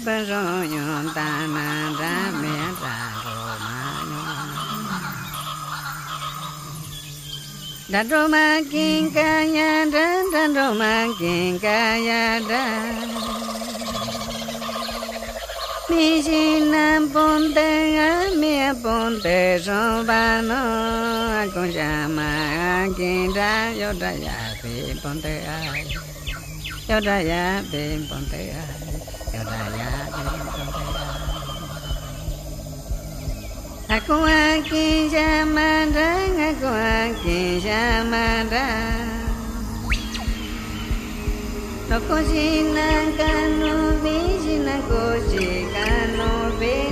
chế bơ rô ta nà ra mẹ ra rô ma Đà rô ma kiên ca ya ra ra rô ma kiên ca ya ra Mi si nam pon te a mi pon te so ba no a con ya ma a kiên ra yo ra ya pi pon te a Yo ra ya pi pon te a Aku aki samandra, aku aki samandra. Aku kanu bi, sinang kusi kanu bi.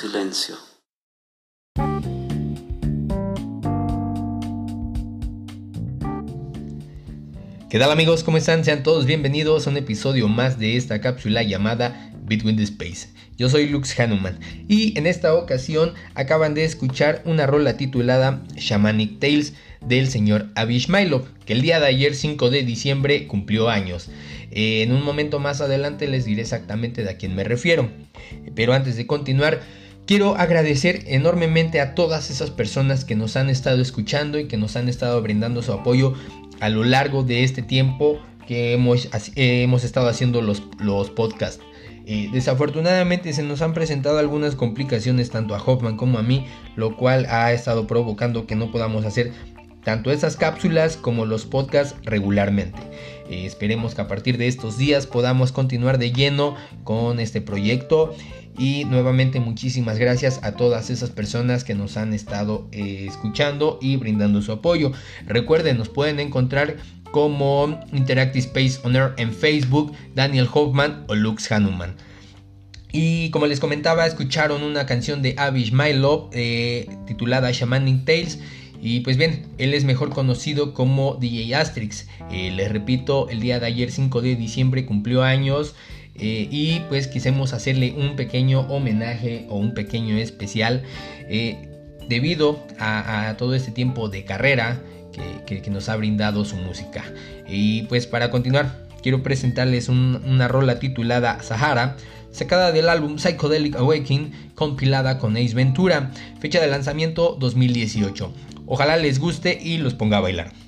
Silencio. ¿Qué tal amigos? ¿Cómo están? Sean todos bienvenidos a un episodio más de esta cápsula llamada Between the Space. Yo soy Lux Hanuman y en esta ocasión acaban de escuchar una rola titulada Shamanic Tales del señor Abish que el día de ayer 5 de diciembre cumplió años. Eh, en un momento más adelante les diré exactamente de a quién me refiero. Pero antes de continuar, quiero agradecer enormemente a todas esas personas que nos han estado escuchando y que nos han estado brindando su apoyo a lo largo de este tiempo que hemos, hemos estado haciendo los, los podcasts. Eh, desafortunadamente se nos han presentado algunas complicaciones tanto a Hoffman como a mí, lo cual ha estado provocando que no podamos hacer tanto esas cápsulas como los podcasts regularmente. Eh, esperemos que a partir de estos días podamos continuar de lleno con este proyecto. Y nuevamente muchísimas gracias a todas esas personas que nos han estado eh, escuchando y brindando su apoyo. Recuerden, nos pueden encontrar como Interactive Space On Air en Facebook, Daniel Hoffman o Lux Hanuman. Y como les comentaba, escucharon una canción de Avish My Love eh, titulada Shamanic Tales. Y pues bien, él es mejor conocido como DJ Asterix. Eh, les repito, el día de ayer 5 de diciembre cumplió años. Eh, y pues quisimos hacerle un pequeño homenaje o un pequeño especial debido a, todo este tiempo de carrera que, nos ha brindado su música. Y pues para continuar, quiero presentarles una rola titulada Sahara sacada del álbum Psychedelic Awakening, compilada con Ace Ventura, fecha de lanzamiento 2018. Ojalá les guste y los ponga a bailar.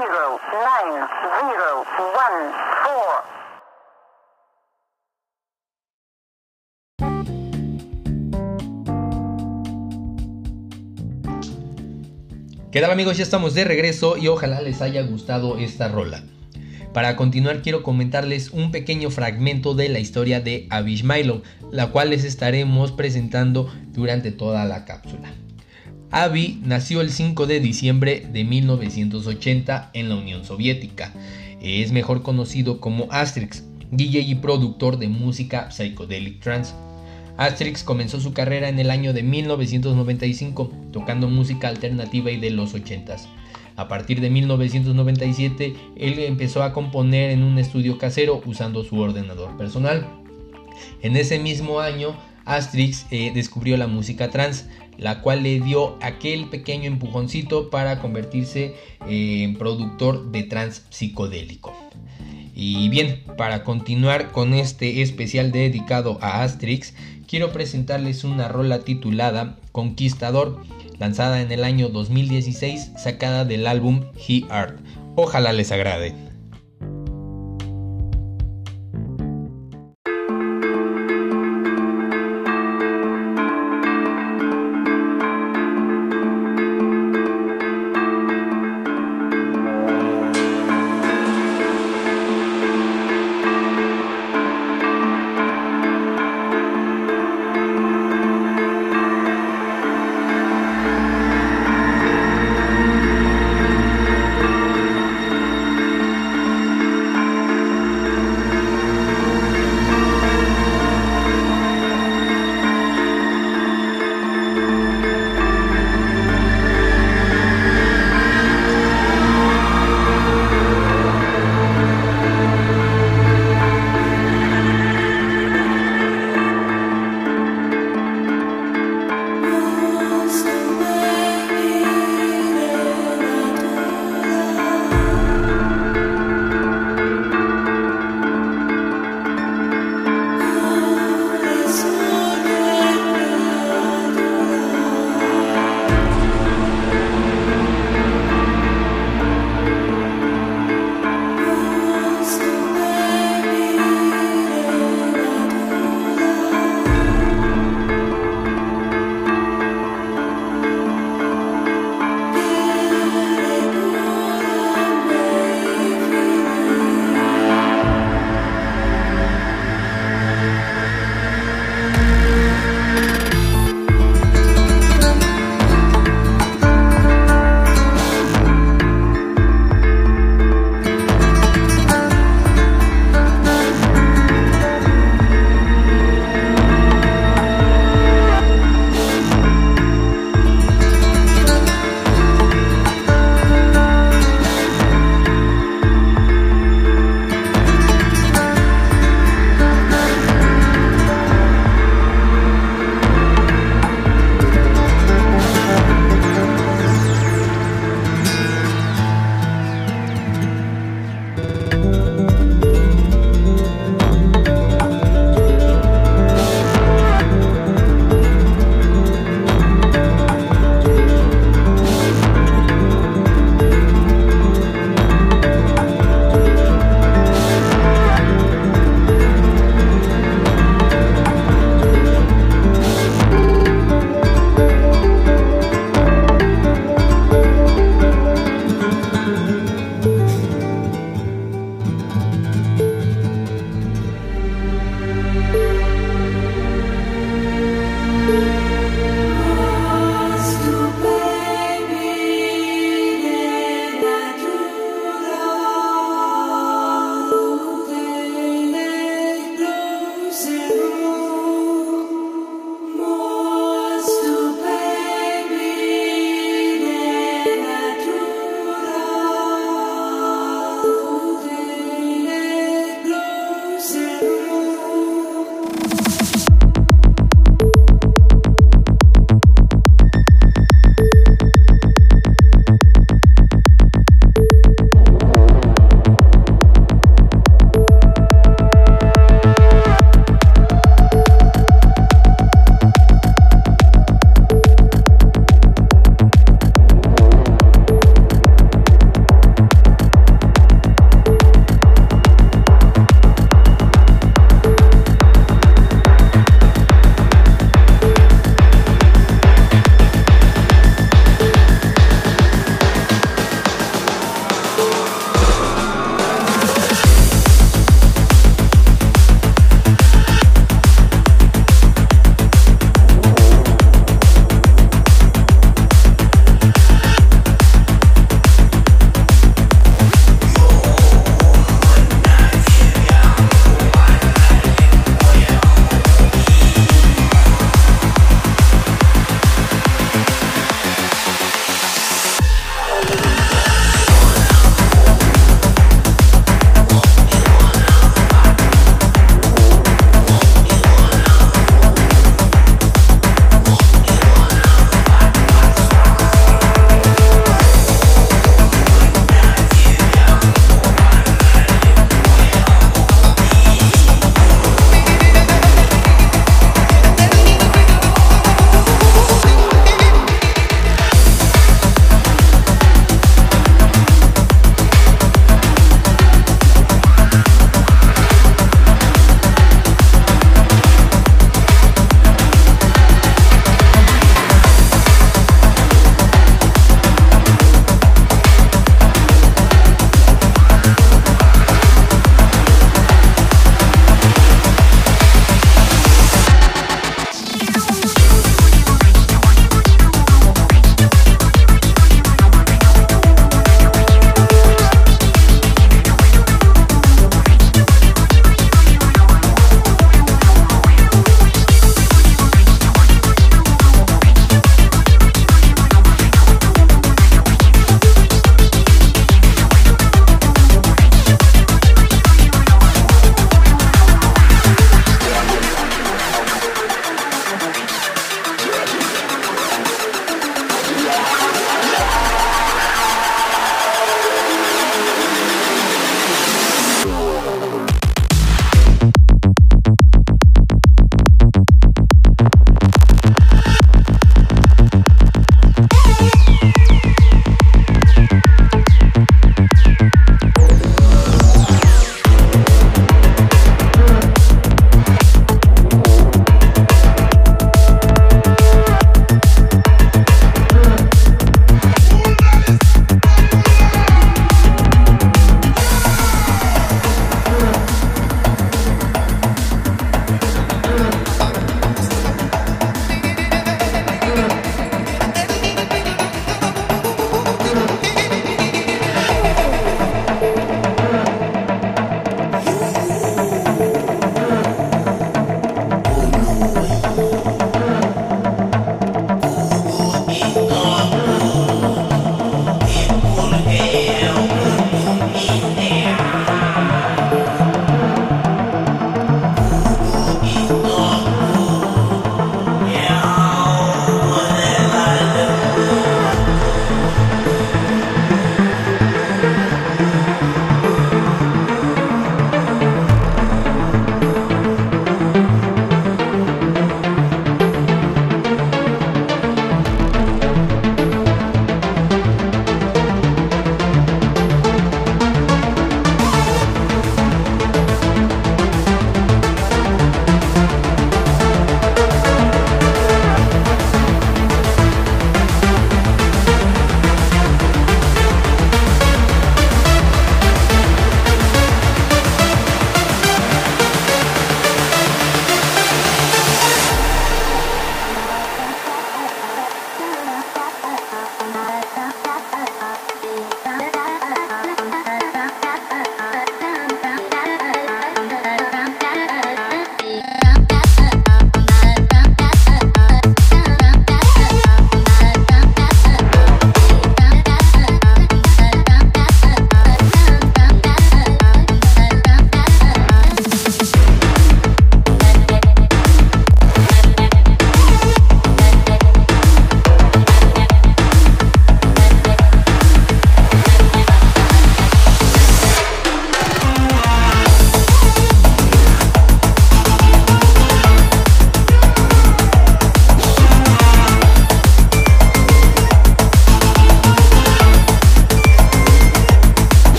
Zero. ¿Qué tal amigos? Ya estamos de regreso y ojalá les haya gustado esta rola. Para continuar quiero comentarles un pequeño fragmento de la historia de Abishmailov, la cual les estaremos presentando durante toda la cápsula. Avi nació el 5 de diciembre de 1980 en la Unión Soviética. Es mejor conocido como Asterix, DJ y productor de música psychedelic trance. Asterix comenzó su carrera en el año de 1995 tocando música alternativa y de los 80s. A partir de 1997, él empezó a componer en un estudio casero usando su ordenador personal. En ese mismo año, Asterix eh, descubrió la música trance, la cual le dio aquel pequeño empujoncito para convertirse en productor de trance psicodélico. Y bien, para continuar con este especial dedicado a Asterix, quiero presentarles una rola titulada Conquistador, lanzada en el año 2016, sacada del álbum He Art. Ojalá les agrade.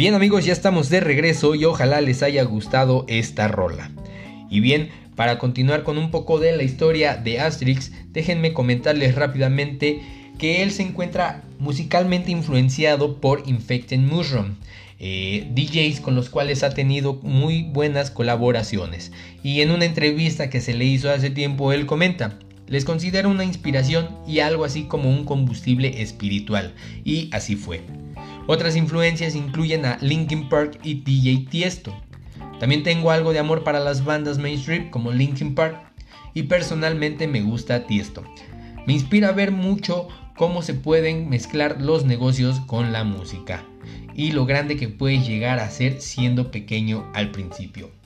Bien amigos, ya estamos de regreso y ojalá les haya gustado esta rola. Y bien, para continuar con un poco de la historia de Asterix, déjenme comentarles rápidamente que él se encuentra musicalmente influenciado por Infected Mushroom, eh, DJs con los cuales ha tenido muy buenas colaboraciones. Y en una entrevista que se le hizo hace tiempo, él comenta, les considero una inspiración y algo así como un combustible espiritual, y así fue. Otras influencias incluyen a Linkin Park y DJ Tiesto. También tengo algo de amor para las bandas mainstream como Linkin Park y personalmente me gusta Tiesto. Me inspira a ver mucho cómo se pueden mezclar los negocios con la música y lo grande que puedes llegar a ser siendo pequeño al principio.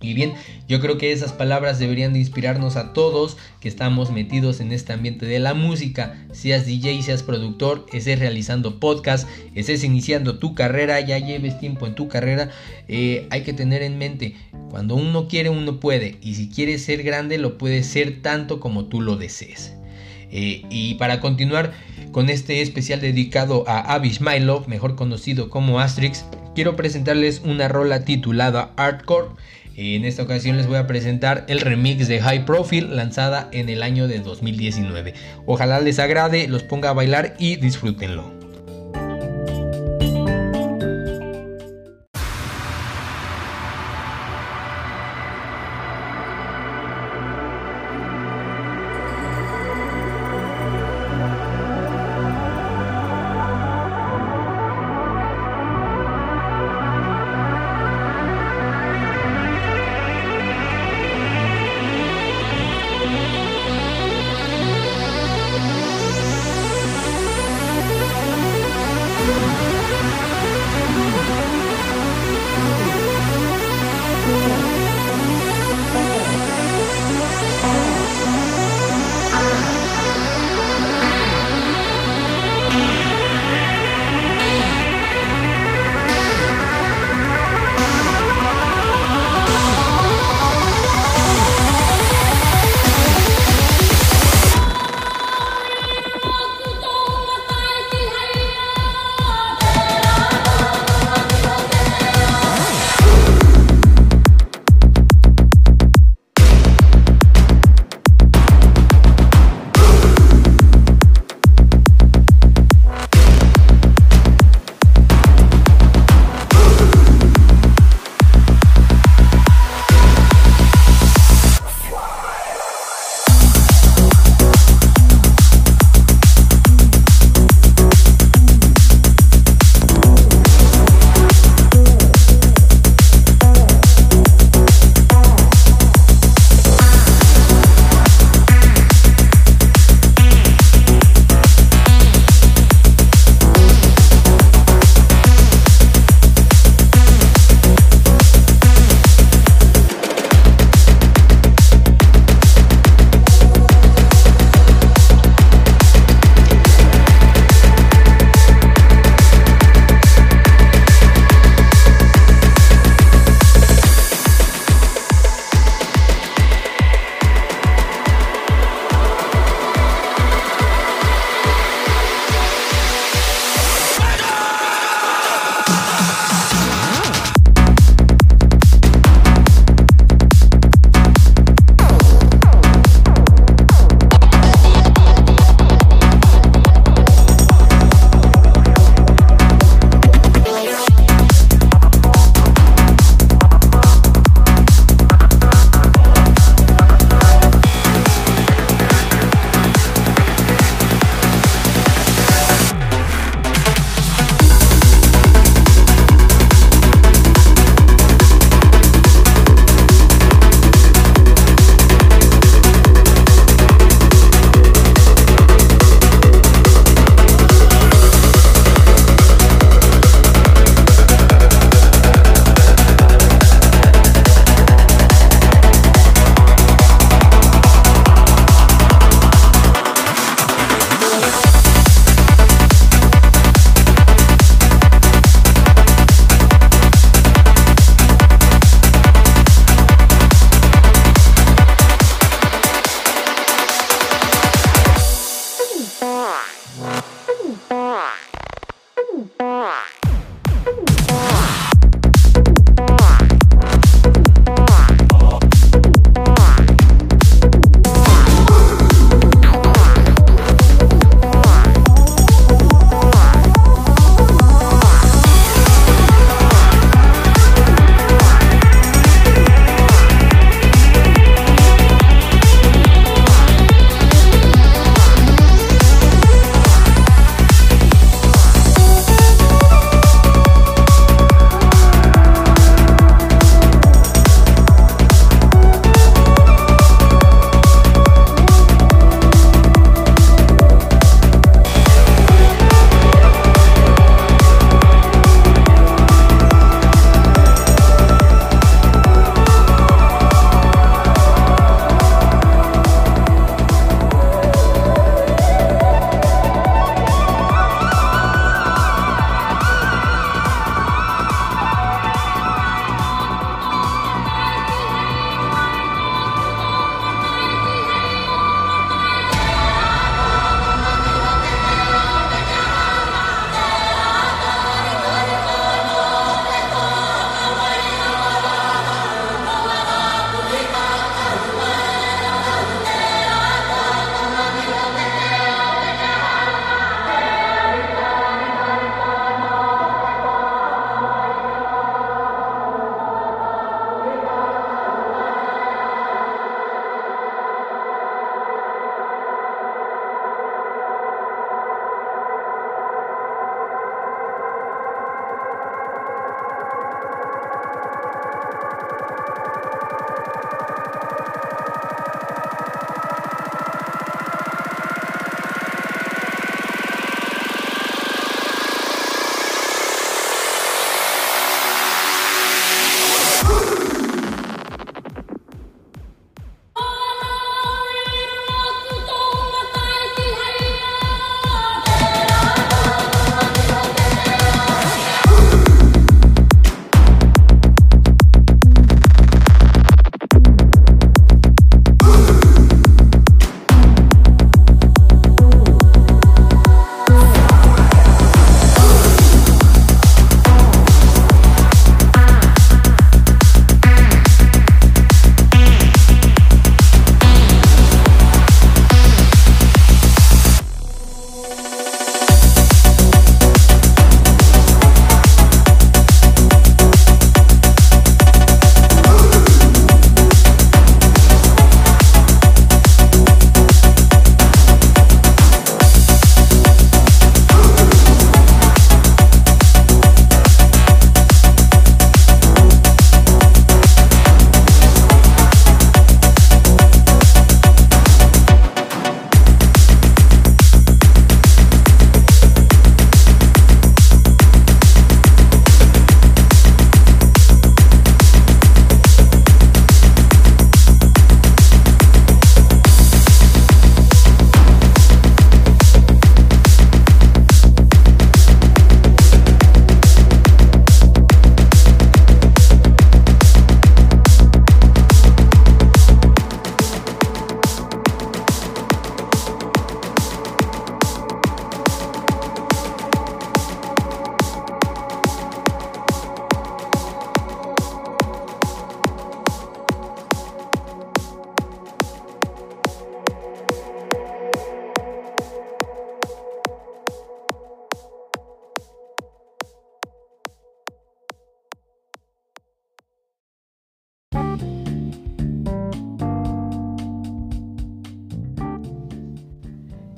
Y bien, yo creo que esas palabras deberían de inspirarnos a todos que estamos metidos en este ambiente de la música, seas DJ, seas productor, estés realizando podcast, estés iniciando tu carrera, ya lleves tiempo en tu carrera, eh, hay que tener en mente, cuando uno quiere, uno puede, y si quieres ser grande, lo puedes ser tanto como tú lo desees. Eh, y para continuar con este especial dedicado a Abish Mylov, mejor conocido como Asterix, quiero presentarles una rola titulada Hardcore. En esta ocasión les voy a presentar el remix de High Profile lanzada en el año de 2019. Ojalá les agrade, los ponga a bailar y disfrútenlo.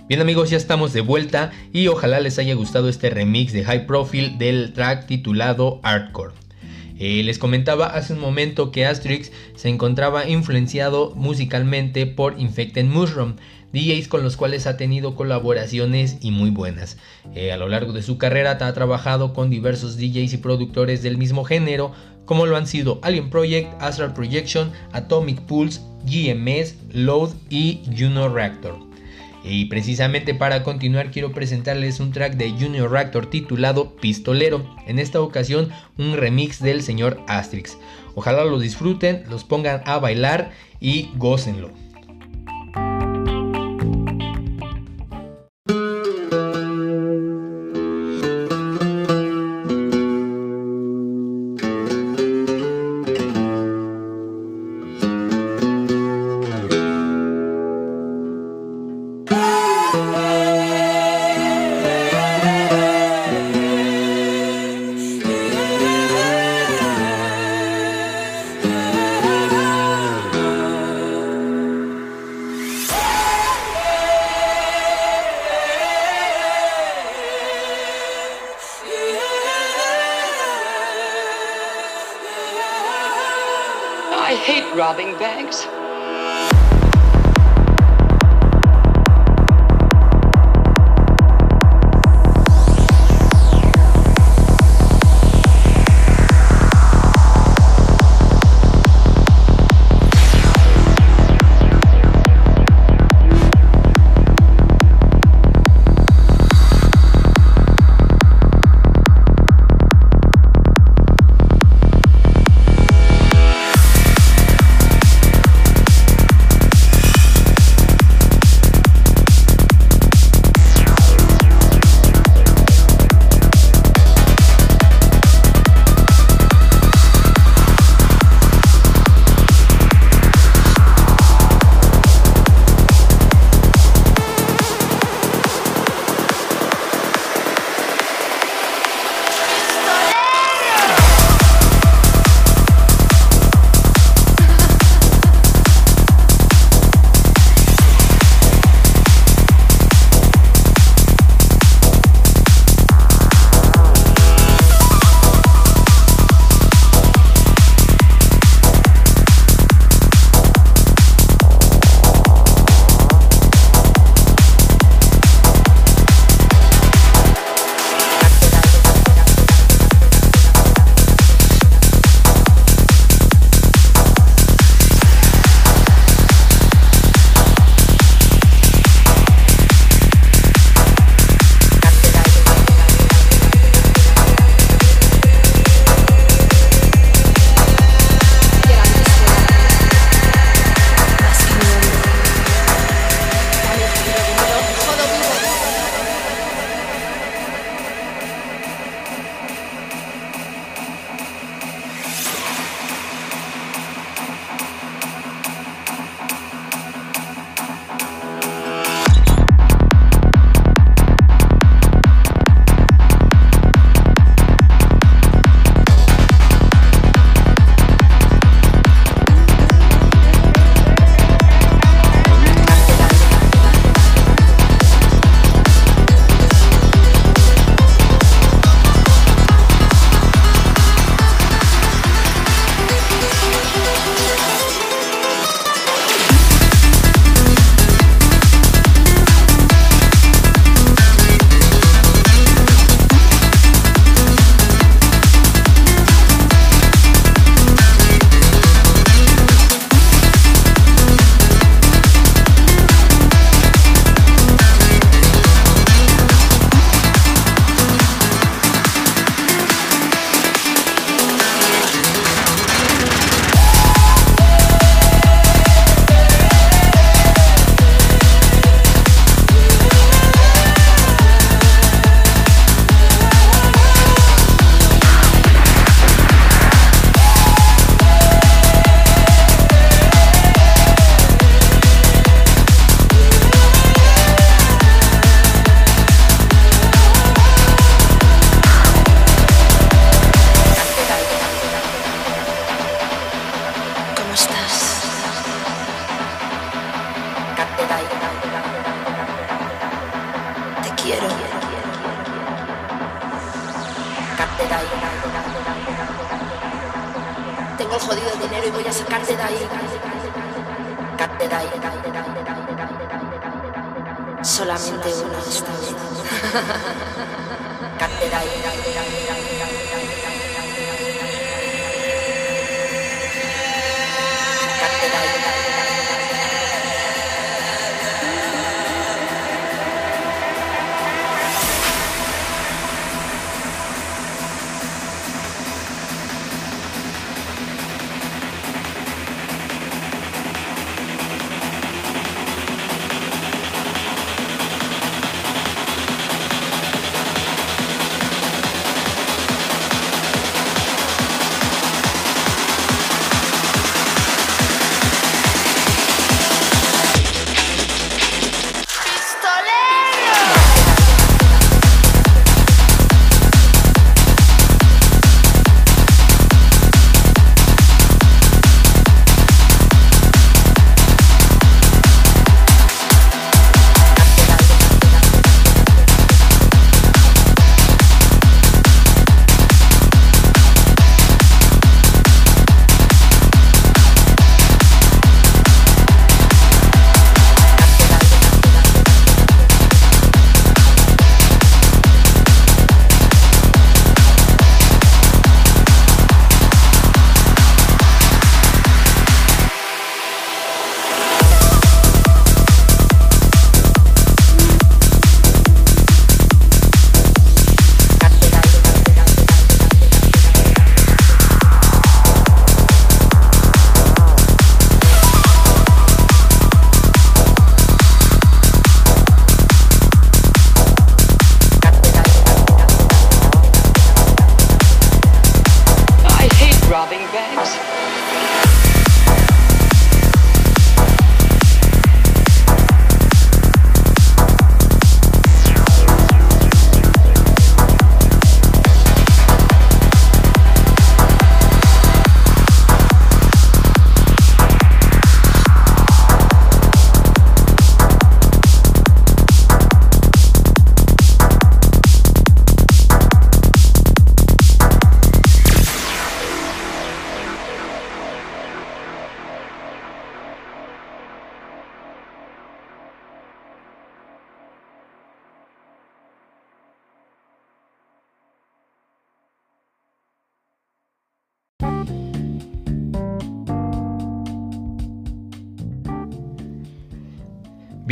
Bien amigos, ya estamos de vuelta y ojalá les haya gustado este remix de High Profile del track titulado Hardcore. Eh, les comentaba hace un momento que Asterix se encontraba influenciado musicalmente por Infected Mushroom, DJs con los cuales ha tenido colaboraciones y muy buenas. Eh, a lo largo de su carrera ha trabajado con diversos DJs y productores del mismo género, como lo han sido Alien Project, Astral Projection, Atomic Pulse, GMS, Load y Juno Reactor. Y precisamente para continuar quiero presentarles un track de Junior Reactor titulado Pistolero, en esta ocasión un remix del señor Asterix. Ojalá lo disfruten, los pongan a bailar y gócenlo.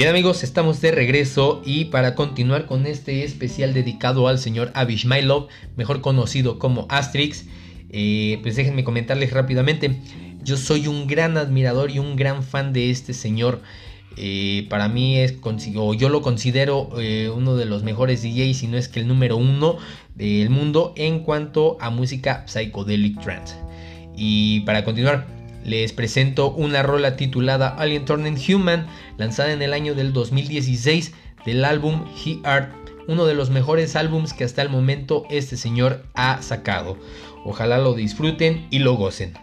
Amigos, estamos de regreso y para continuar con este especial dedicado al señor Avishmailov, mejor conocido como Asterix, eh, pues déjenme comentarles rápidamente. Yo soy un gran admirador y un gran fan de este señor. Eh, para mí es, o yo lo considero eh, uno de los mejores DJs, si no es que el número uno del mundo en cuanto a música psychedelic trance. Y para continuar, les presento una rola titulada Alien Turned Human, lanzada en el año del 2016 del álbum He Art, uno de los mejores álbums que hasta el momento este señor ha sacado. Ojalá lo disfruten y lo gocen.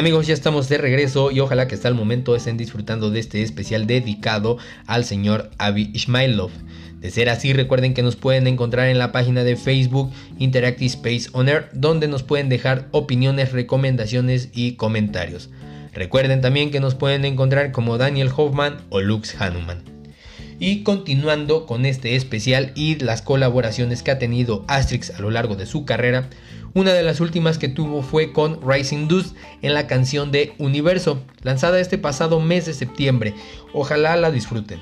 Amigos, ya estamos de regreso y ojalá que hasta el momento estén disfrutando de este especial dedicado al señor Avi Ishmailov. De ser así, recuerden que nos pueden encontrar en la página de Facebook Interactive Space On Air, donde nos pueden dejar opiniones, recomendaciones y comentarios. Recuerden también que nos pueden encontrar como Daniel Hoffman o Lux Hanuman. Y continuando con este especial y las colaboraciones que ha tenido Asterix a lo largo de su carrera, una de las últimas que tuvo fue con Rising Dust en la canción de Universo, lanzada este pasado mes de septiembre. Ojalá la disfruten.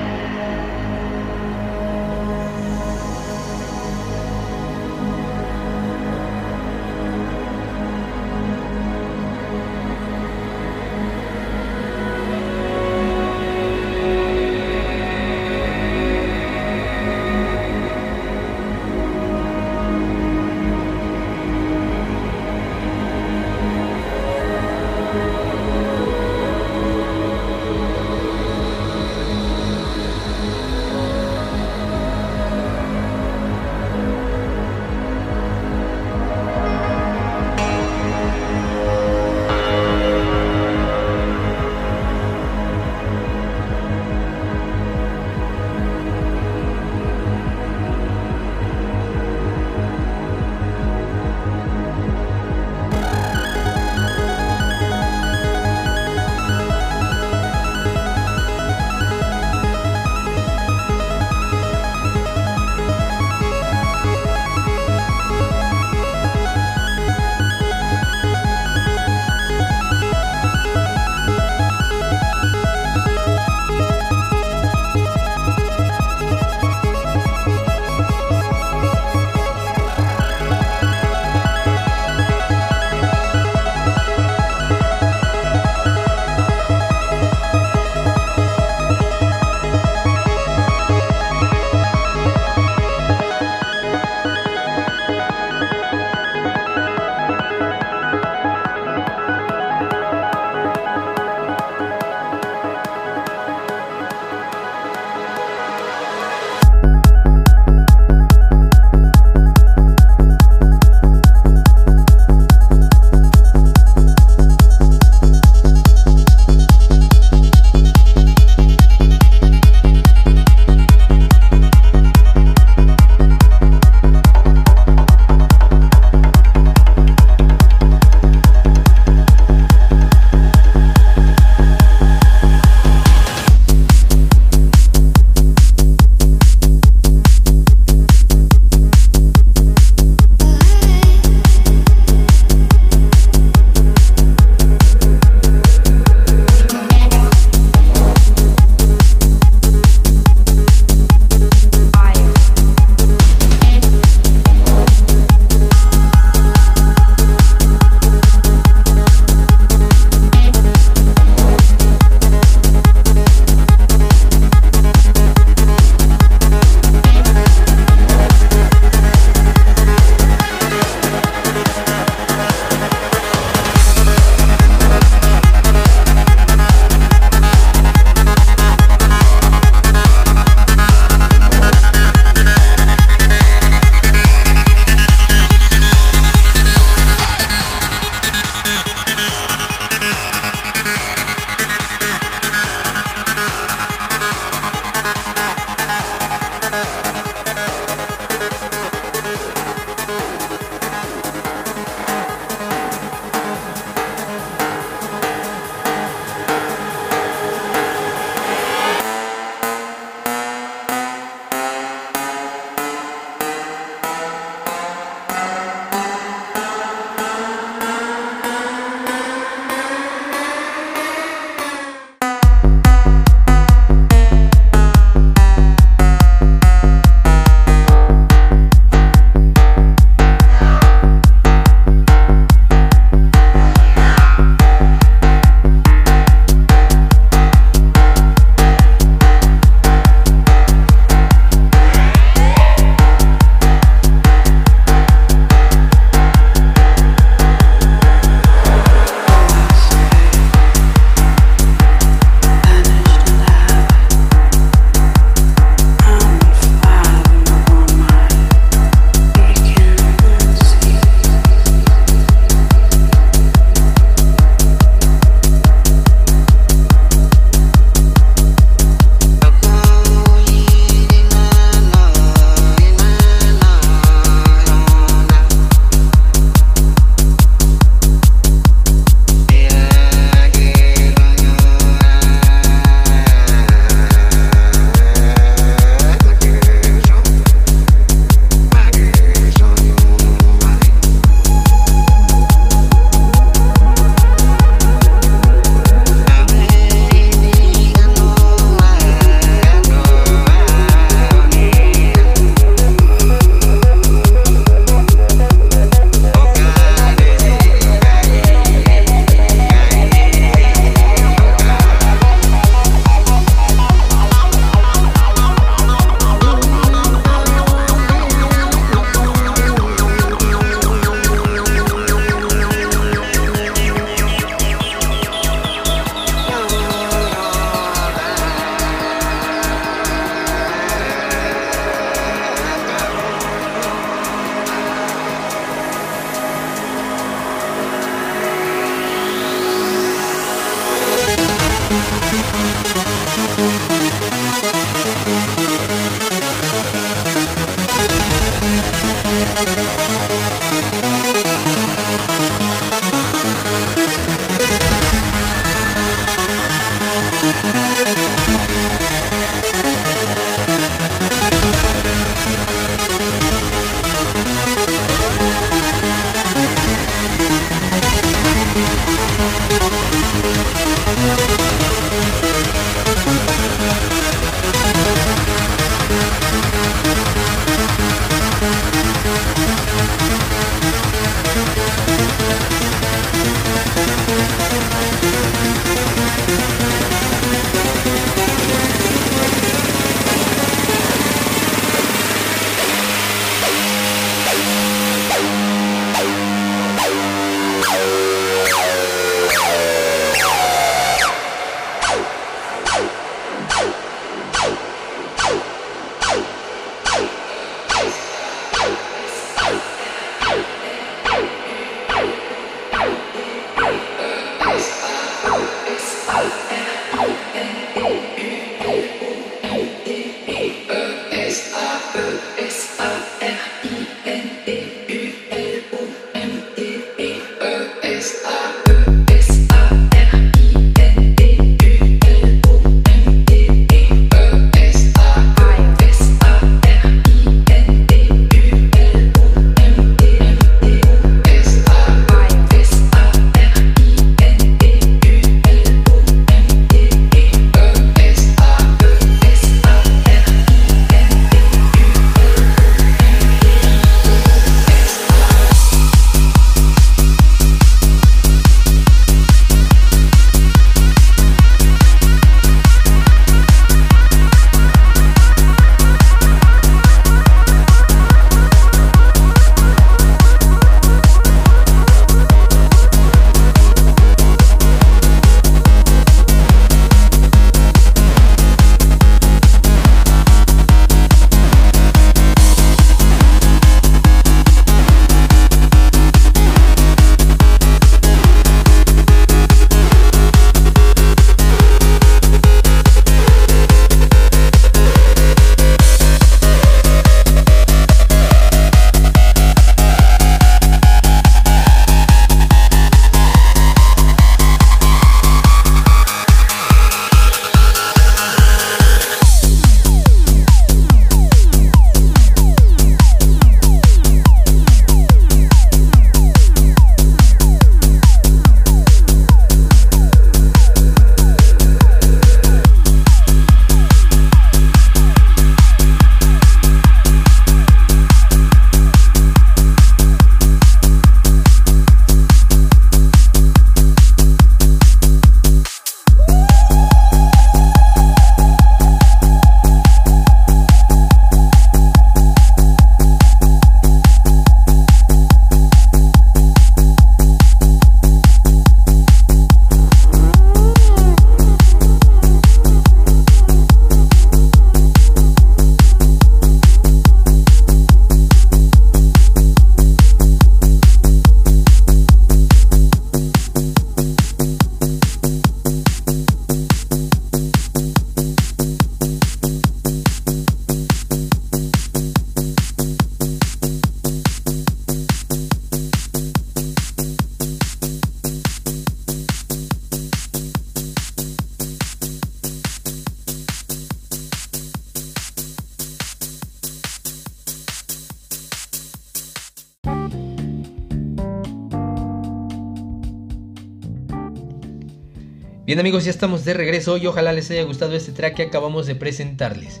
Bien amigos, ya estamos de regreso y ojalá les haya gustado este track que acabamos de presentarles.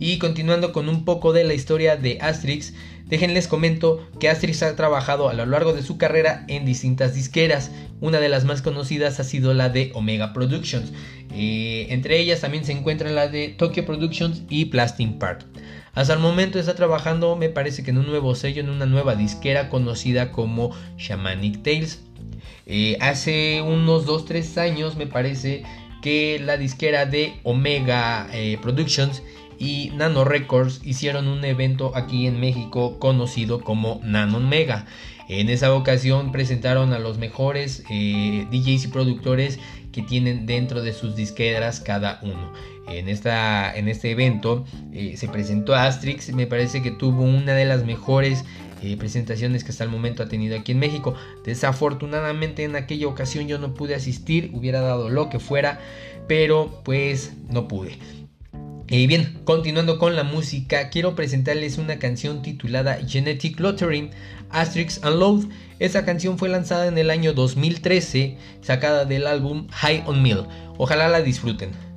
Y continuando con un poco de la historia de Asterix, déjenles comento que Asterix ha trabajado a lo largo de su carrera en distintas disqueras. Una de las más conocidas ha sido la de Omega Productions. Eh, entre ellas también se encuentra la de Tokyo Productions y Plastic Part. Hasta el momento está trabajando, me parece que en un nuevo sello, en una nueva disquera conocida como Shamanic Tales. Eh, hace unos 2-3 años me parece que la disquera de Omega eh, Productions y Nano Records hicieron un evento aquí en México conocido como Nano Mega. En esa ocasión presentaron a los mejores eh, DJs y productores que tienen dentro de sus disqueras cada uno. En, esta, en este evento eh, se presentó Astrix, me parece que tuvo una de las mejores eh, presentaciones que hasta el momento ha tenido aquí en México. Desafortunadamente en aquella ocasión yo no pude asistir, hubiera dado lo que fuera, pero pues no pude. Y bien, continuando con la música, quiero presentarles una canción titulada Genetic Lottery, Asterix and Load. Esa canción fue lanzada en el año 2013, sacada del álbum High on Mill. Ojalá la disfruten.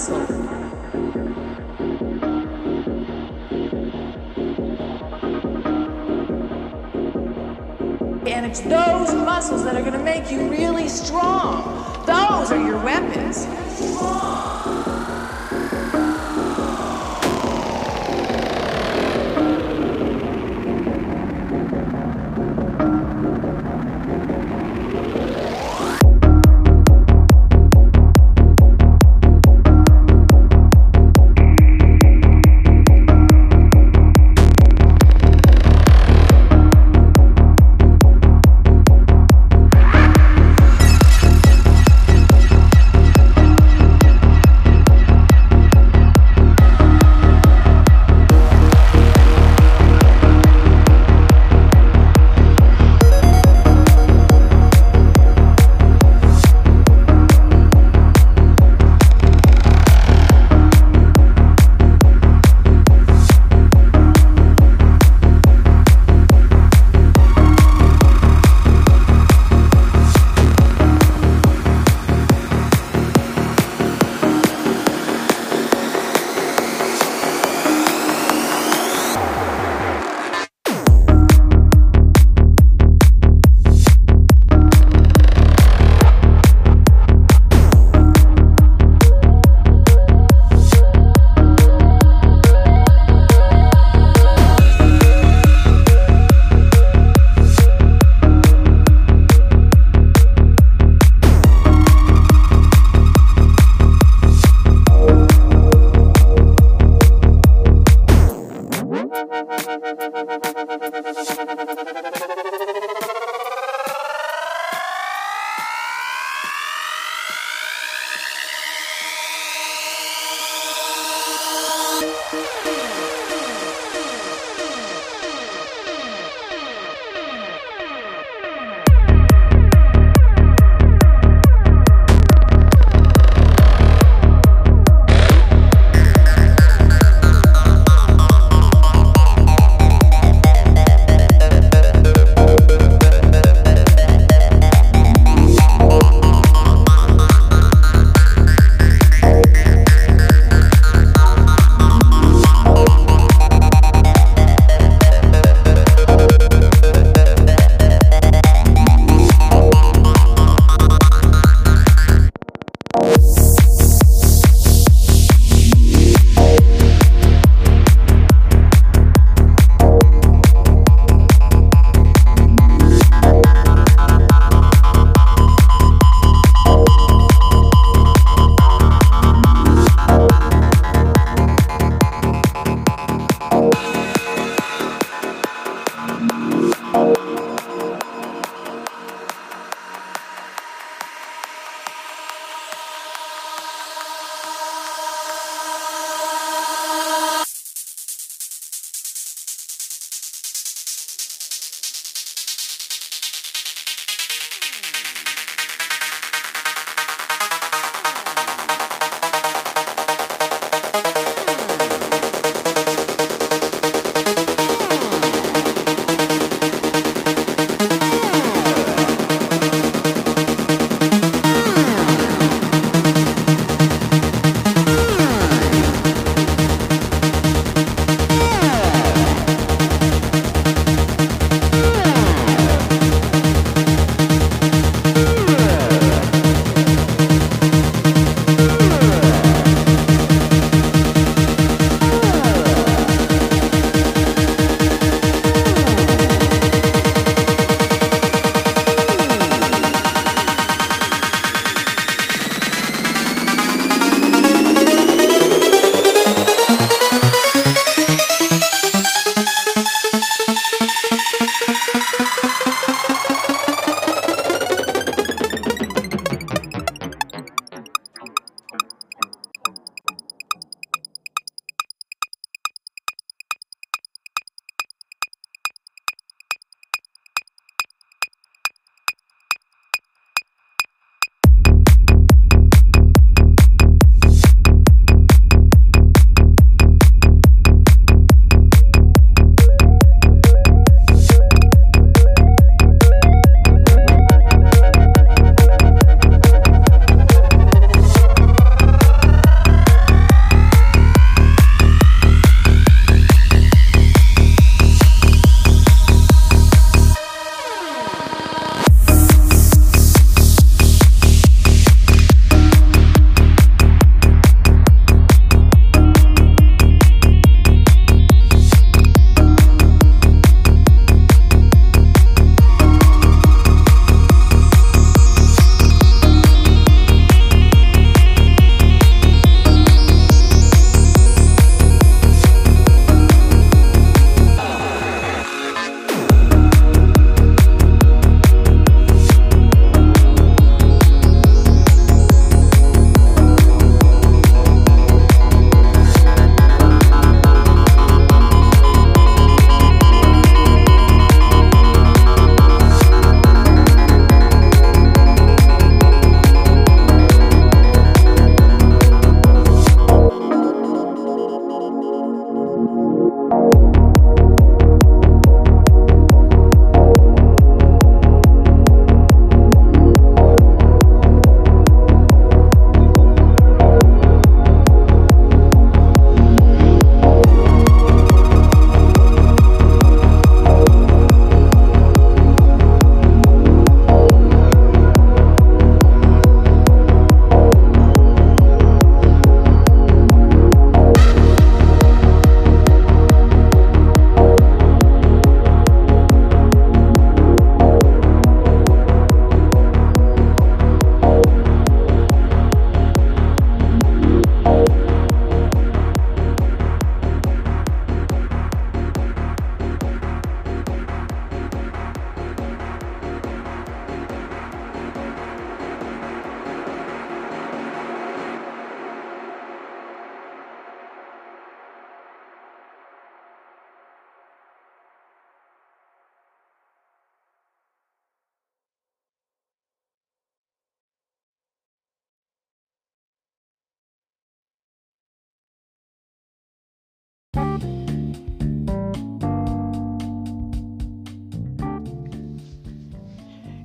Muscle. And it's those muscles that are going to make you really strong. Those are your weapons.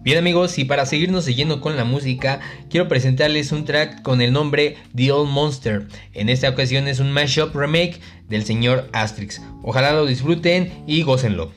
Bien amigos, y para seguirnos siguiendo con la música, quiero presentarles un track con el nombre The Old Monster. En esta ocasión es un mashup remake del señor Astrix. Ojalá lo disfruten y gócenlo.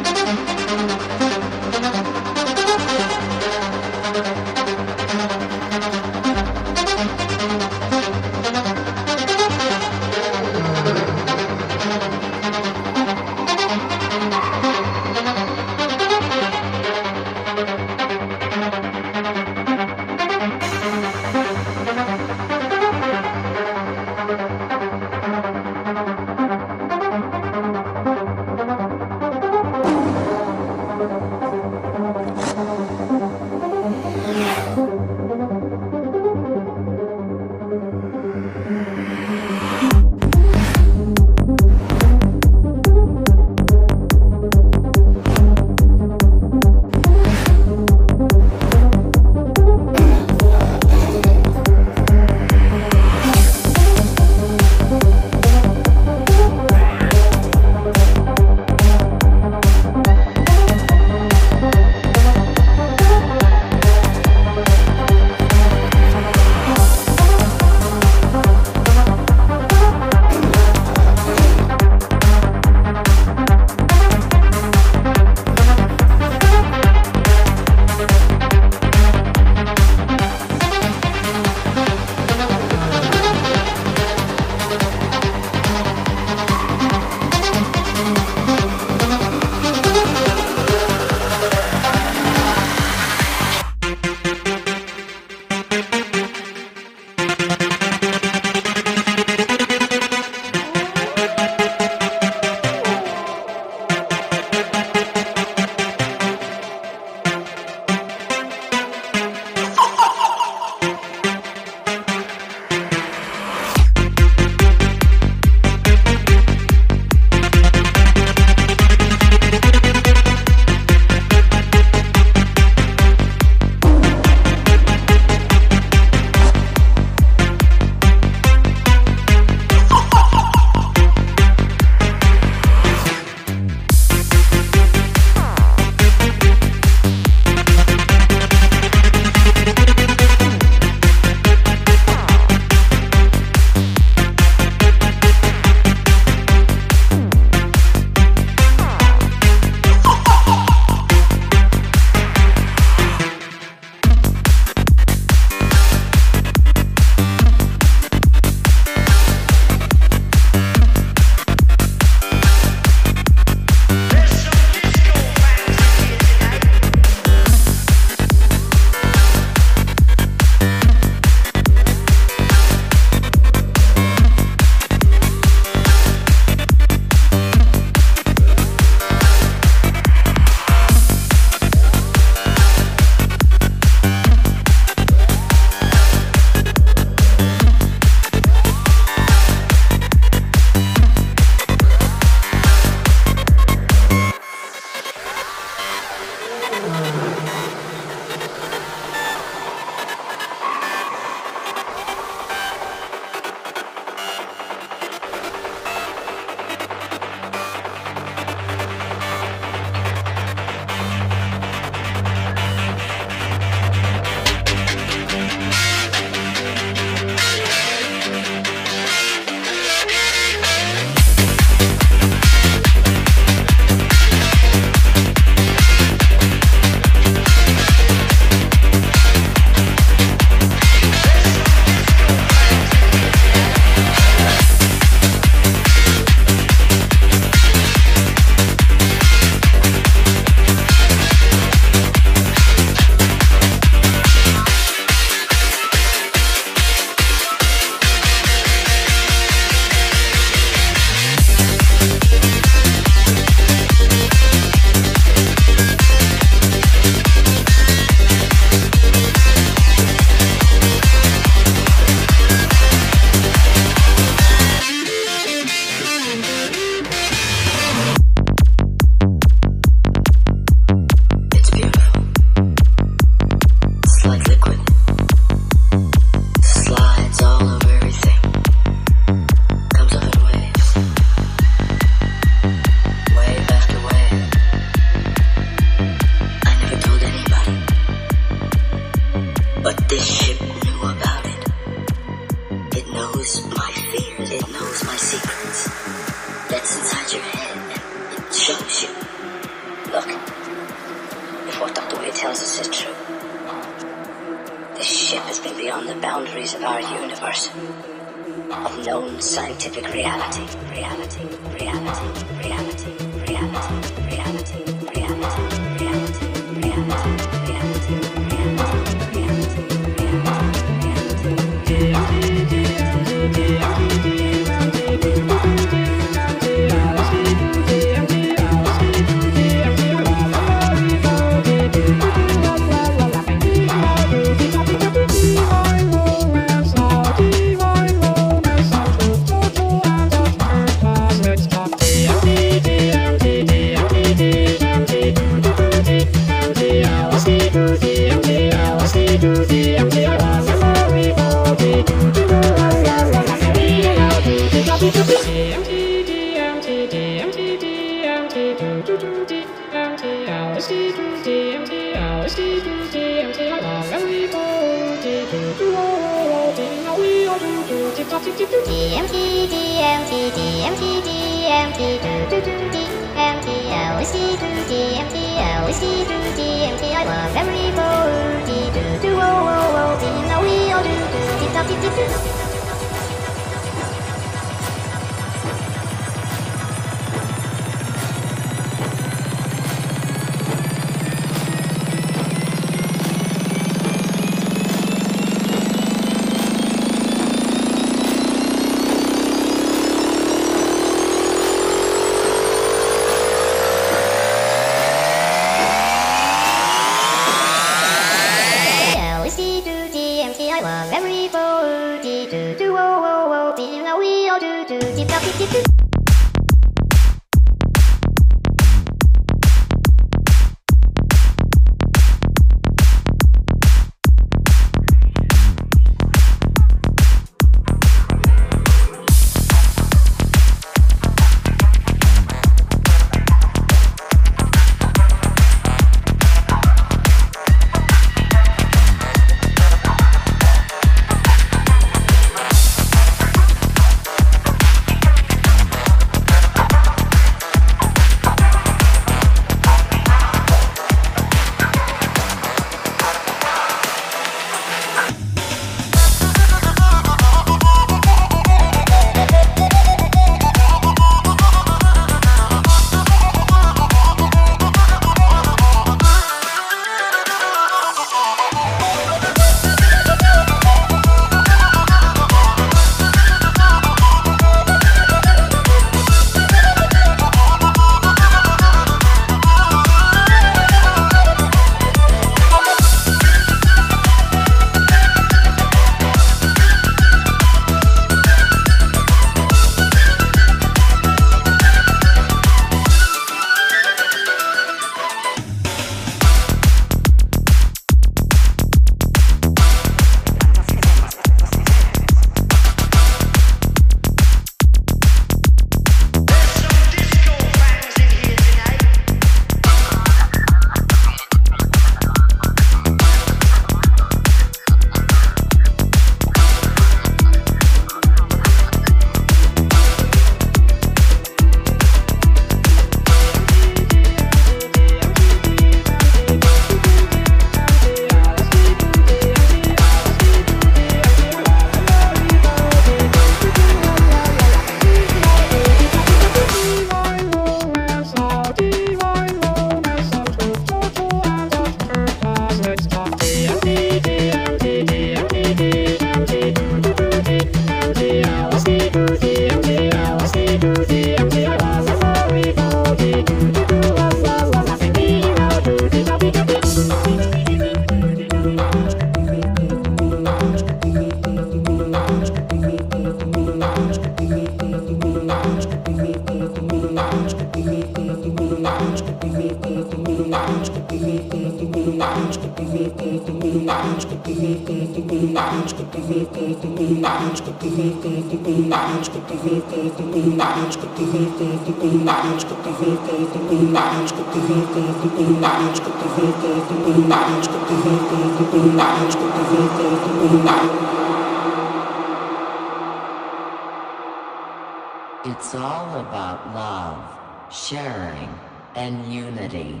It's all about love, sharing, and unity.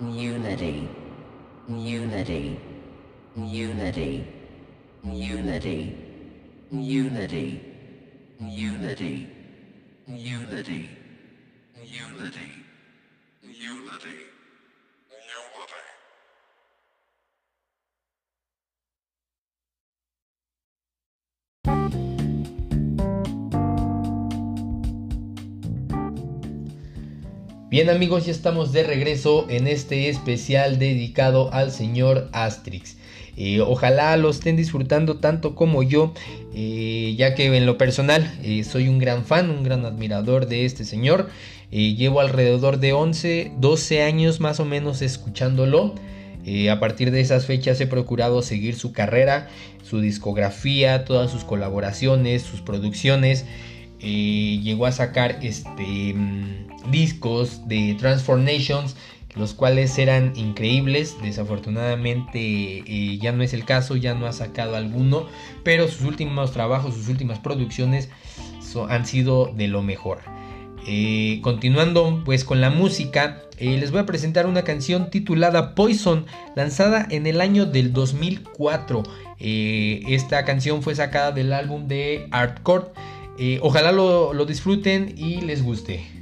Unity. Unity. Unity. Unity. Unity. Unity. Unity. Unity. Unity. Bien amigos, ya estamos de regreso en este especial dedicado al señor Astrix. Eh, ojalá lo estén disfrutando tanto como yo, eh, ya que en lo personal eh, soy un gran fan, un gran admirador de este señor. Llevo alrededor de 11, 12 años más o menos escuchándolo. a partir de esas fechas he procurado seguir su carrera, su discografía, todas sus colaboraciones, sus producciones. llegó a sacar este, mm, discos de Transformations los cuales eran increíbles. Desafortunadamente eh, ya no es el caso, ya no ha sacado alguno, pero sus últimos trabajos, sus últimas producciones han sido de lo mejor. Eh, continuando pues con la música, eh, les voy a presentar una canción titulada Poison, lanzada en el año del 2004. esta canción fue sacada del álbum de Artcore. ojalá lo disfruten y les guste.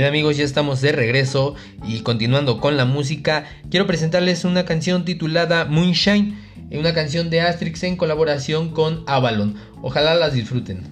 Bien amigos, ya estamos de regreso y continuando con la música, quiero presentarles una canción titulada Moonshine, una canción de Astrix en colaboración con Avalon. Ojalá las disfruten.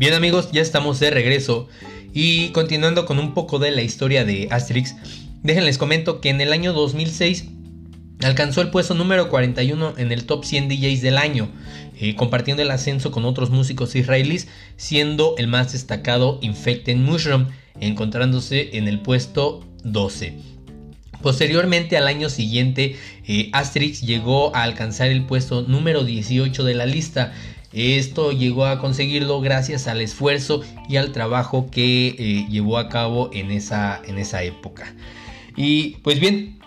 Bien amigos, ya estamos de regreso y continuando con un poco de la historia de Asterix, déjenles comento que en el año 2006 alcanzó el puesto número 41 en el top 100 DJs del año, eh, compartiendo el ascenso con otros músicos israelíes, siendo el más destacado Infected Mushroom, encontrándose en el puesto 12. Posteriormente al año siguiente, eh, Asterix llegó a alcanzar el puesto número 18 de la lista, esto llegó a conseguirlo gracias al esfuerzo y al trabajo que eh, llevó a cabo en esa, en esa época. Y pues bien,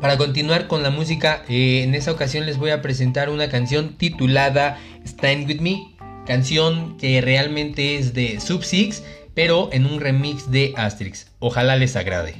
para continuar con la música, eh, en esta ocasión les voy a presentar una canción titulada Stand With Me, canción que realmente es de Sub Six, pero en un remix de Asterix. Ojalá les agrade.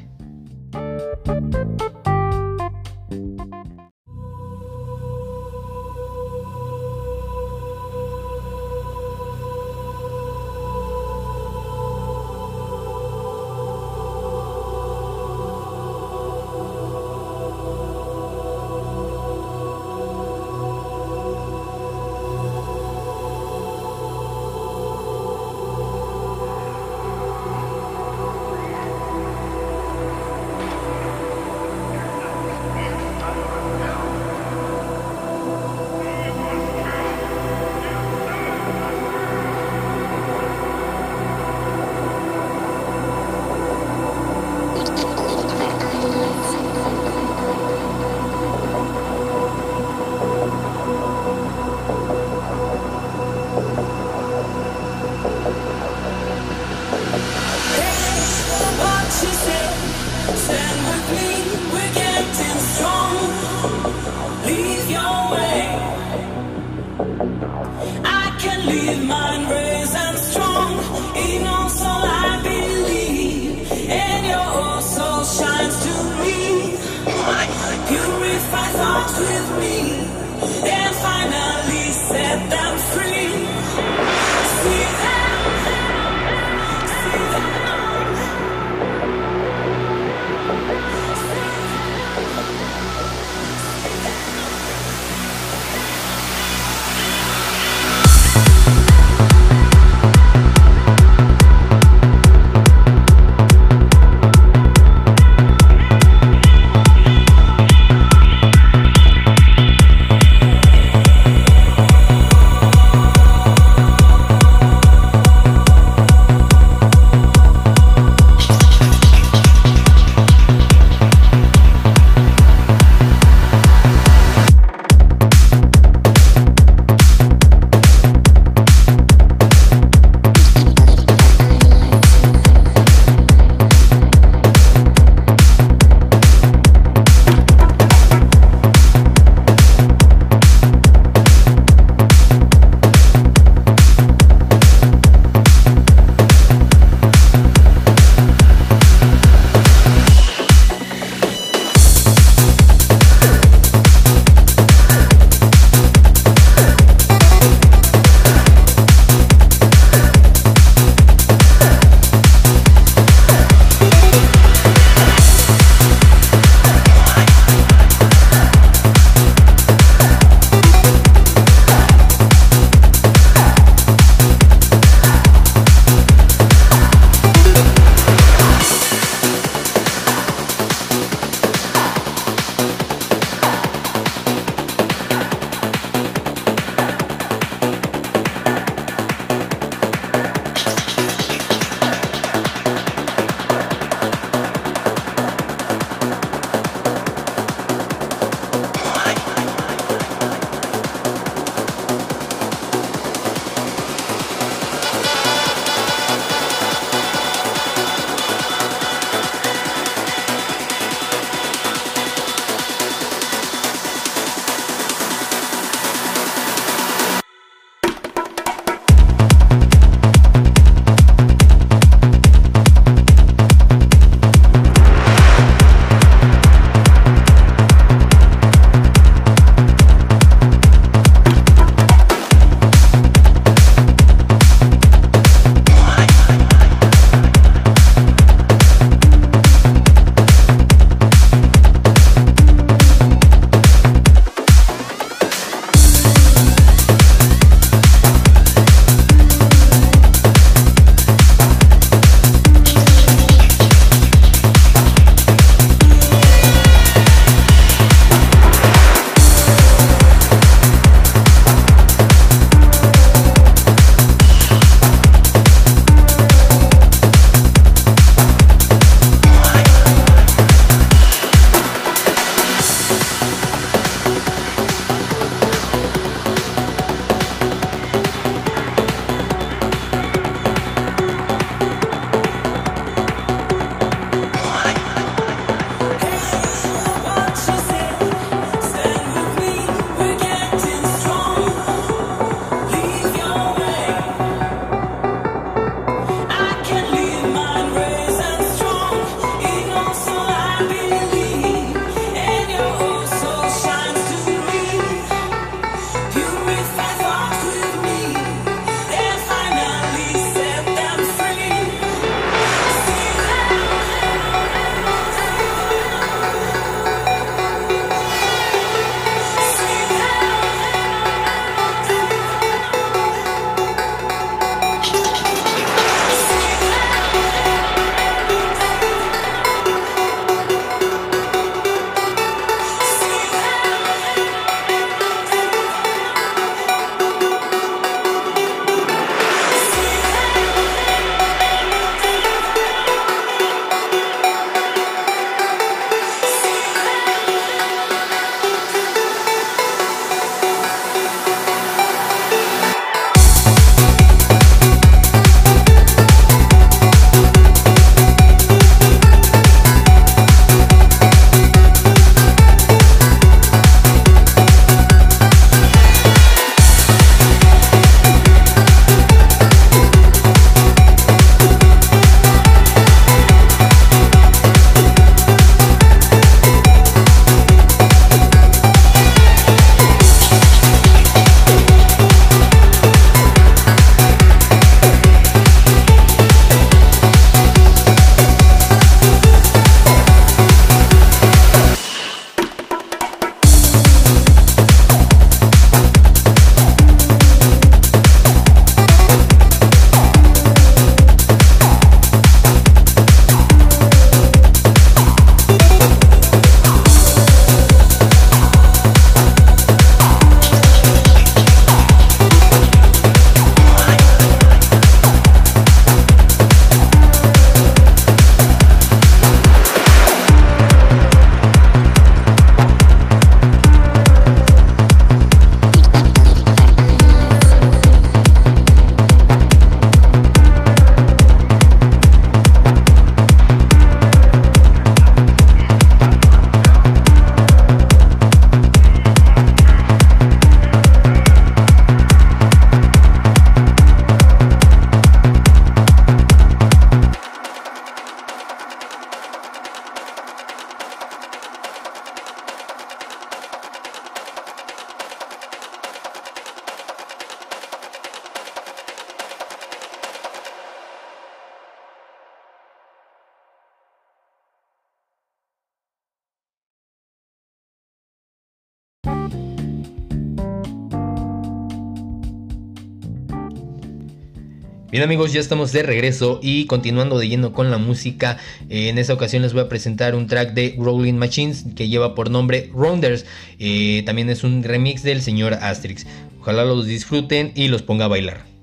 Amigos, ya estamos de regreso y continuando de lleno con la música, eh, en esta ocasión les voy a presentar un track de Rolling Machines que lleva por nombre Rounders, eh, también es un remix del señor Asterix. Ojalá los disfruten y los ponga a bailar.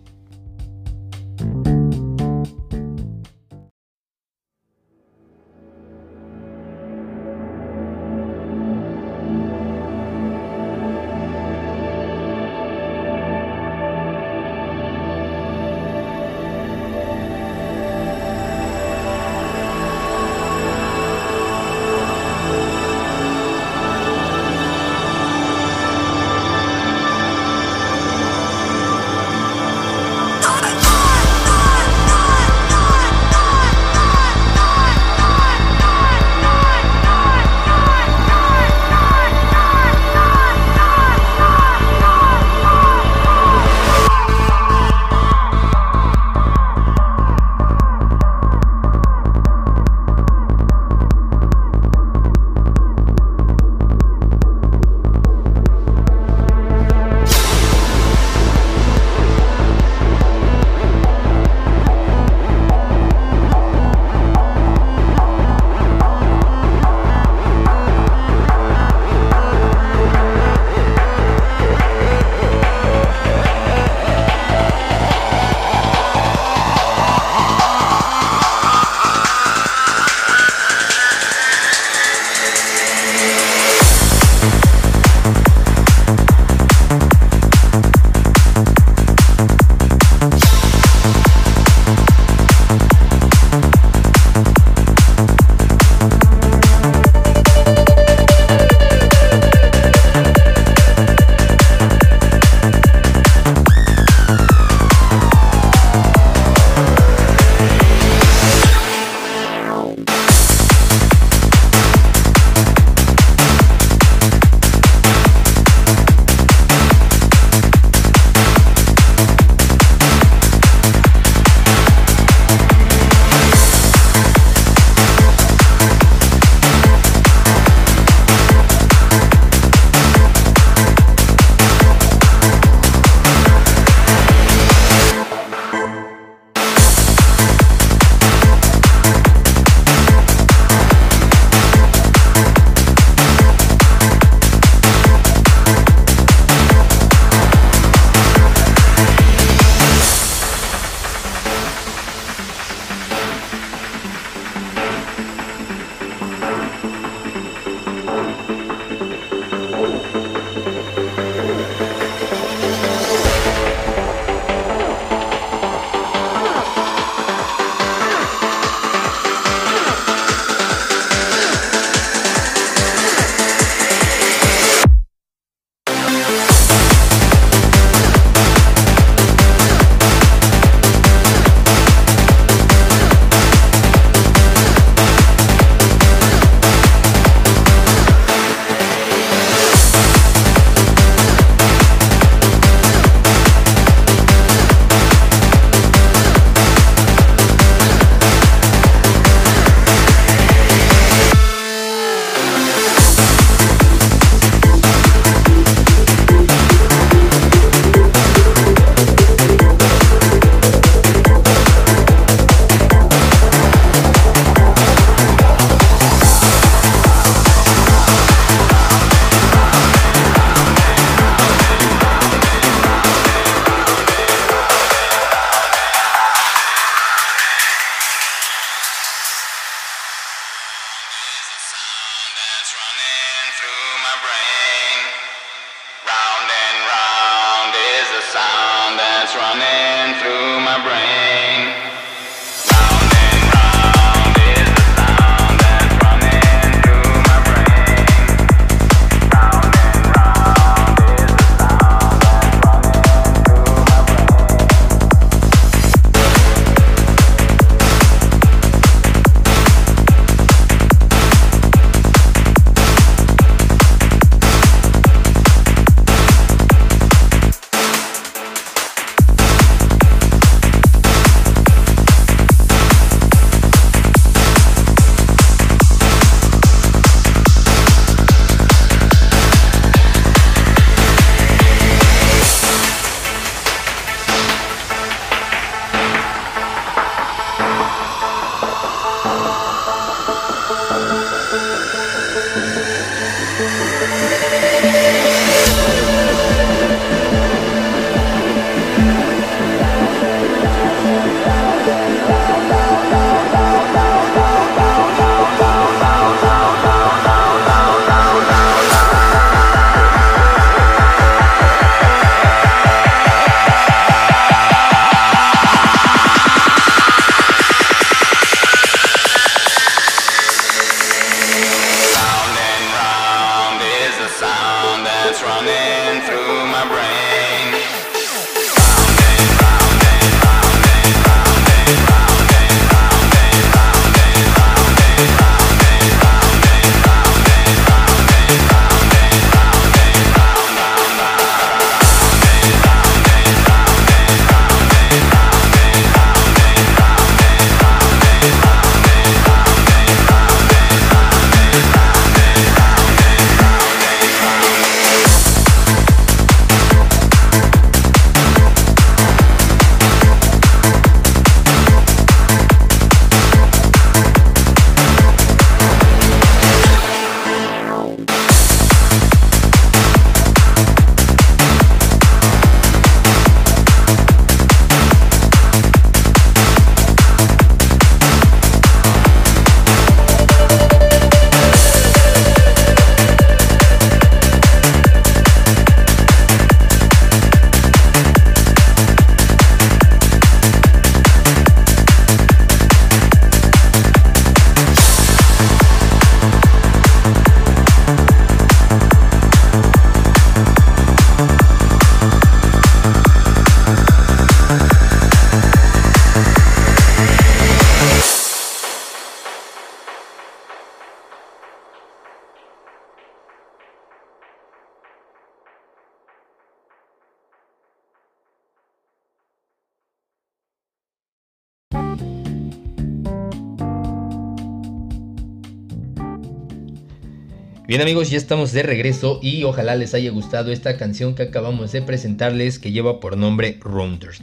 Bien amigos, ya estamos de regreso y ojalá les haya gustado esta canción que acabamos de presentarles que lleva por nombre Rounders.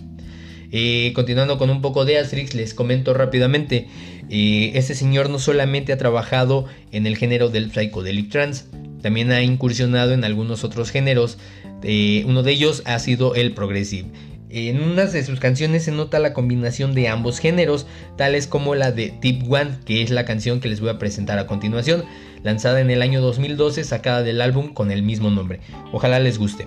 Eh, continuando con un poco de Asterix, les comento rápidamente, eh, este señor no solamente ha trabajado en el género del psychedelic trance, también ha incursionado en algunos otros géneros, eh, uno de ellos ha sido el progressive. En unas de sus canciones se nota la combinación de ambos géneros, tales como la de Tip One, que es la canción que les voy a presentar a continuación, lanzada en el año 2012, sacada del álbum con el mismo nombre. Ojalá les guste.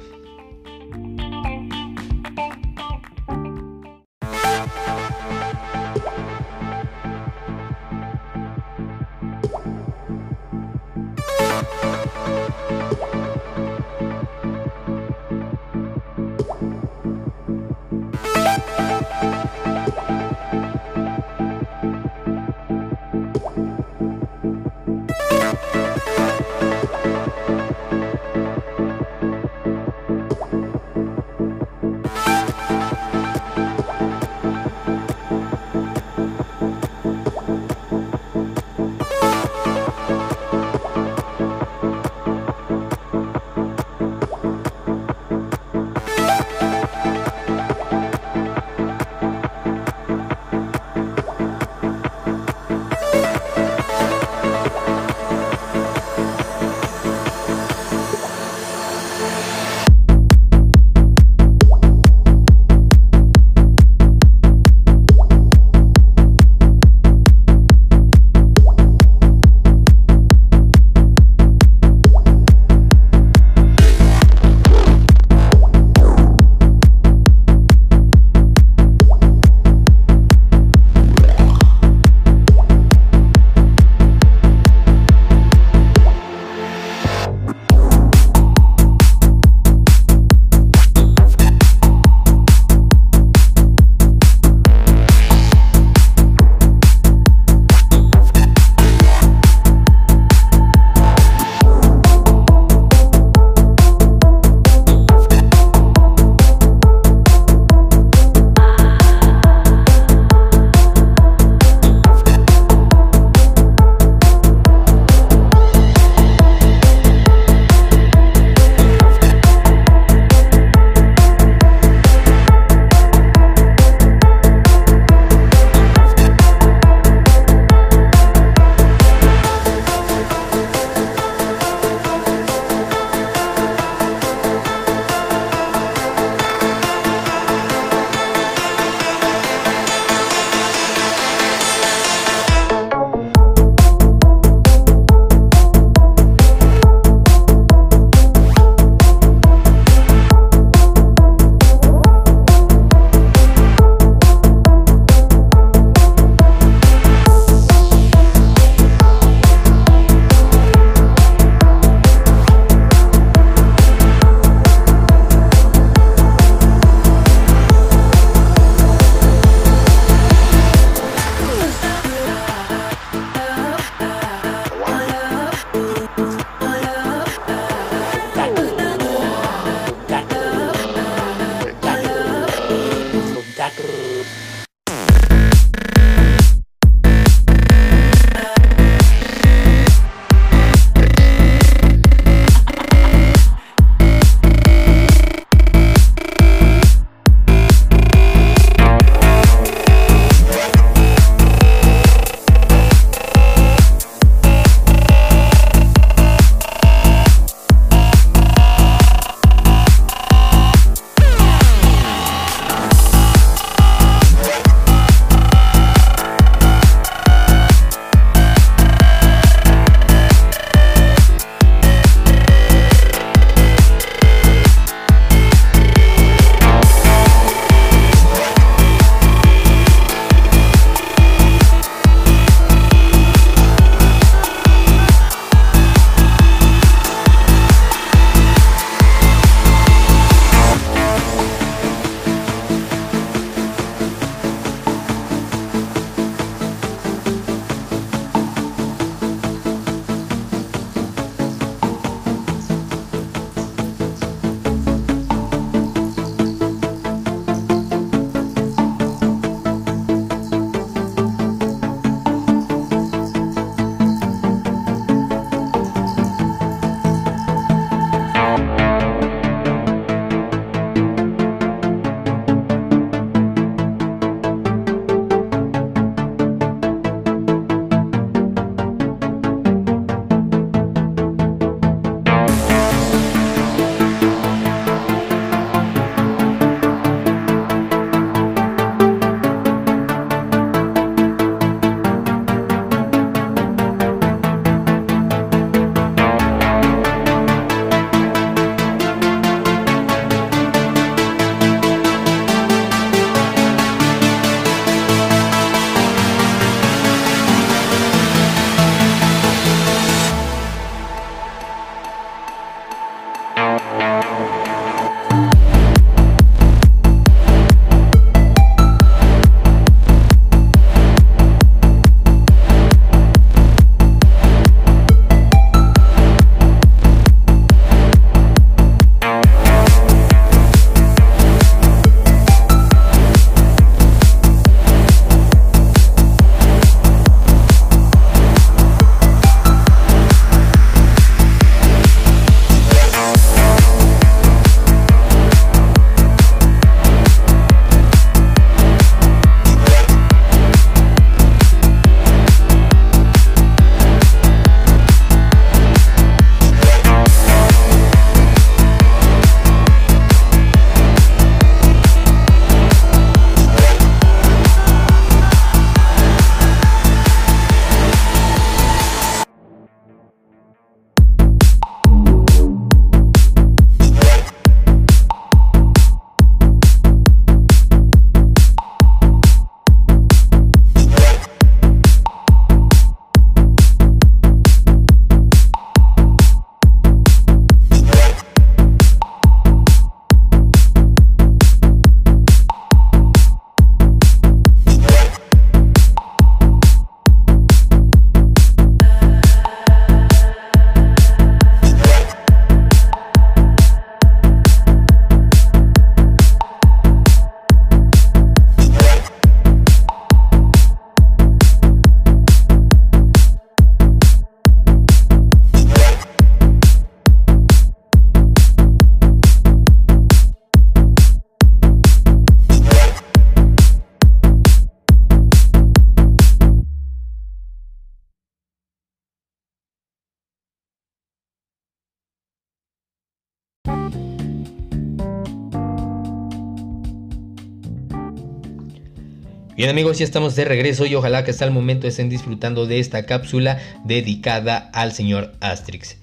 Bien amigos, ya estamos de regreso y ojalá que hasta el momento estén disfrutando de esta cápsula dedicada al señor Asterix.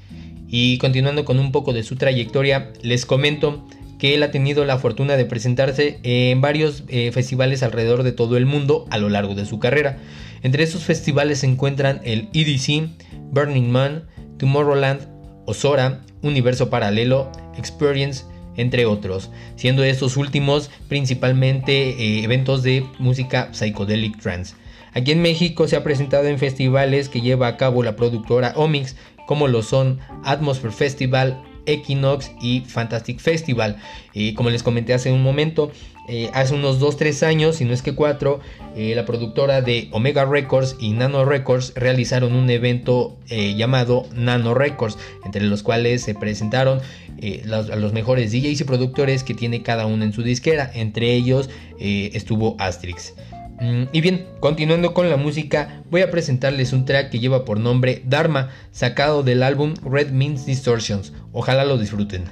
Y continuando con un poco de su trayectoria, les comento que él ha tenido la fortuna de presentarse en varios eh, festivales alrededor de todo el mundo a lo largo de su carrera. Entre estos festivales se encuentran el EDC, Burning Man, Tomorrowland, Osora, Universo Paralelo, Experience, entre otros, siendo estos últimos principalmente eh, eventos de música psychedelic trance. Aquí en México se ha presentado en festivales que lleva a cabo la productora Omix, como lo son Atmosphere Festival, Equinox y Fantastic Festival. Y como les comenté hace un momento, eh, hace unos 2-3 años, si no es que 4, eh, la productora de Omega Records y Nano Records realizaron un evento eh, llamado Nano Records, entre los cuales se presentaron a los mejores DJs y productores que tiene cada uno en su disquera. Entre ellos estuvo Asterix. Mm, y bien, continuando con la música, voy a presentarles un track que lleva por nombre Dharma, sacado del álbum Red Means Distortions. Ojalá lo disfruten.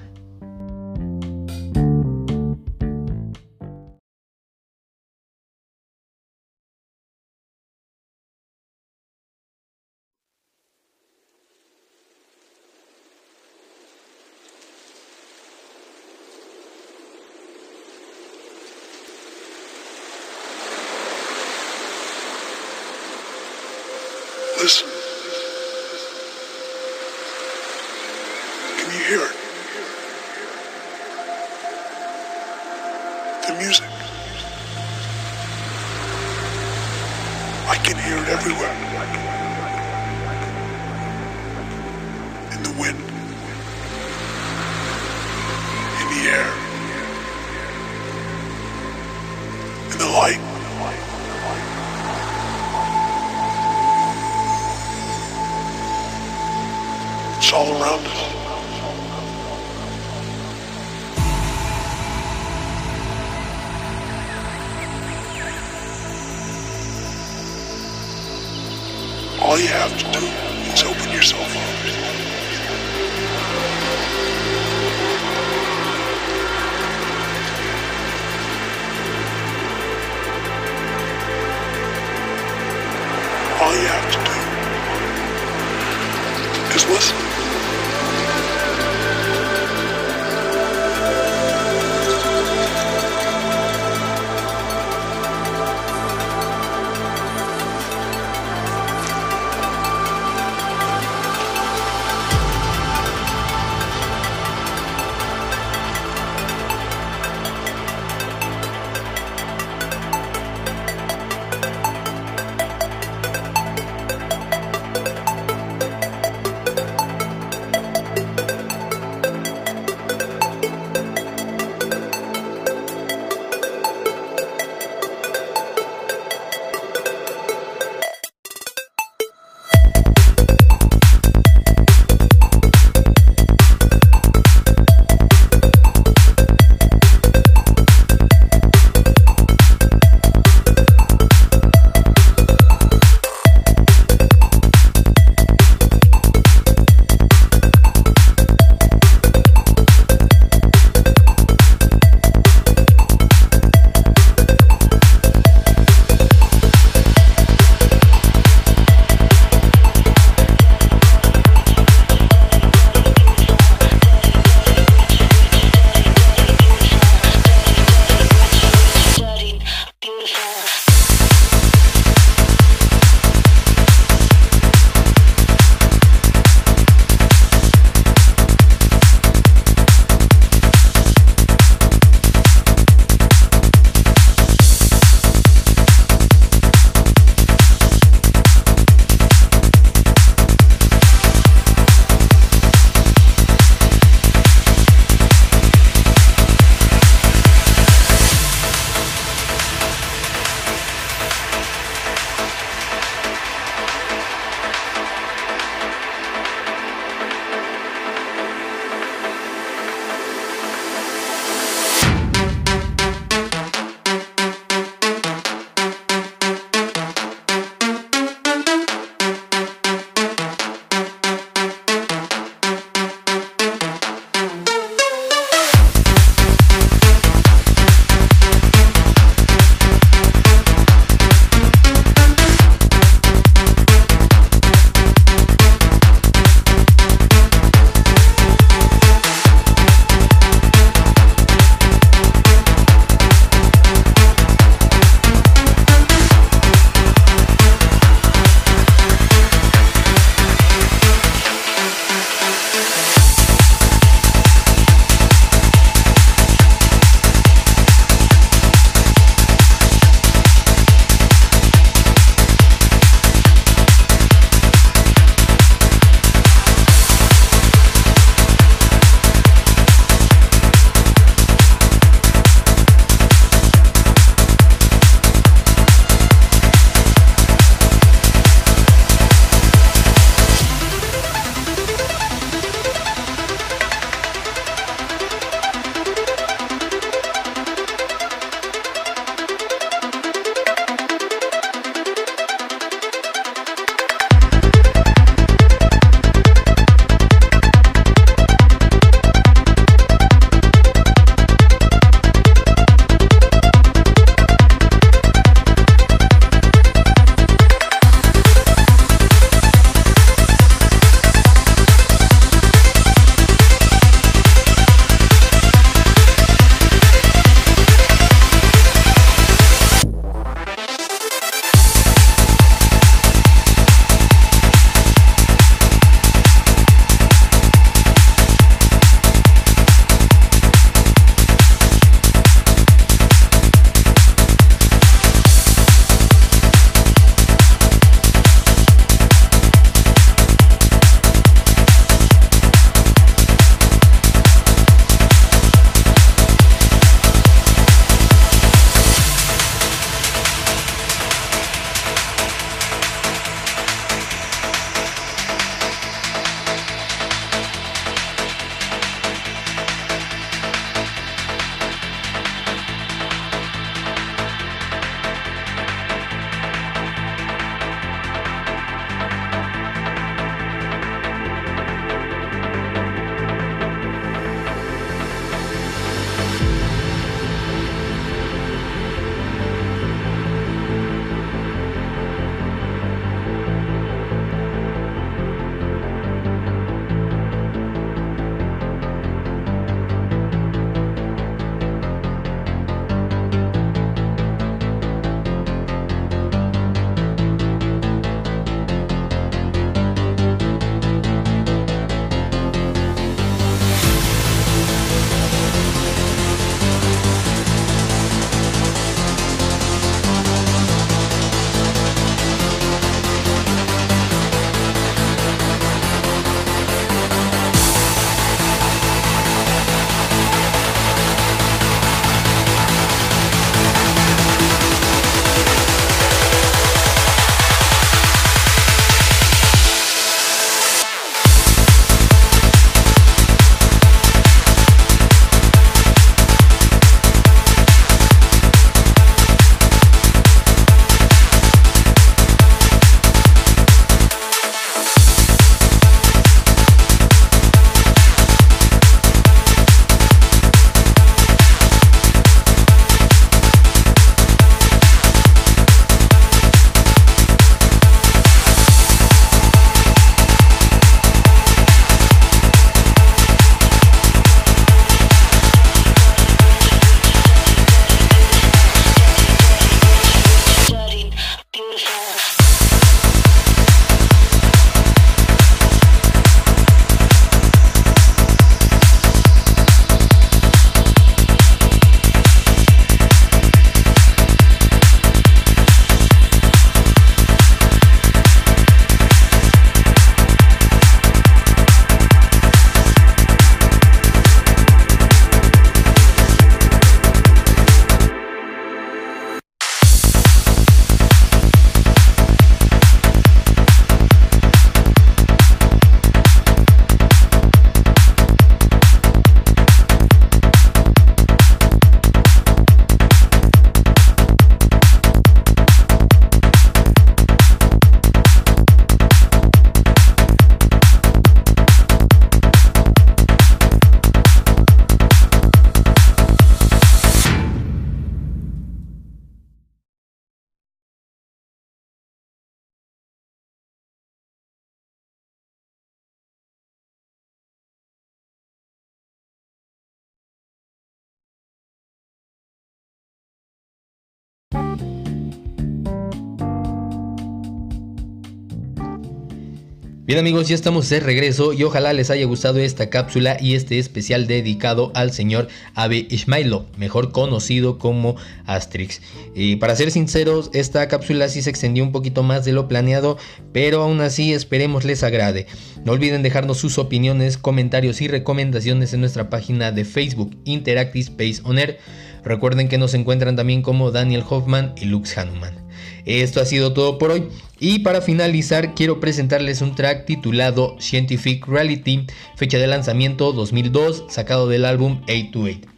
Bien amigos, ya estamos de regreso y ojalá les haya gustado esta cápsula y este especial dedicado al señor Abe Ismailo, mejor conocido como Asterix. Y para ser sinceros, esta cápsula sí se extendió un poquito más de lo planeado, pero aún así esperemos les agrade. No olviden dejarnos sus opiniones, comentarios y recomendaciones en nuestra página de Facebook Interactive Space On Air. Recuerden que nos encuentran también como Daniel Hoffman y Lux Hanuman. Esto ha sido todo por hoy. Y para finalizar, quiero presentarles un track titulado Scientific Reality, fecha de lanzamiento 2002, sacado del álbum 828.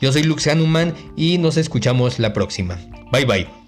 Yo soy Lux Hanuman y nos escuchamos la próxima. Bye bye.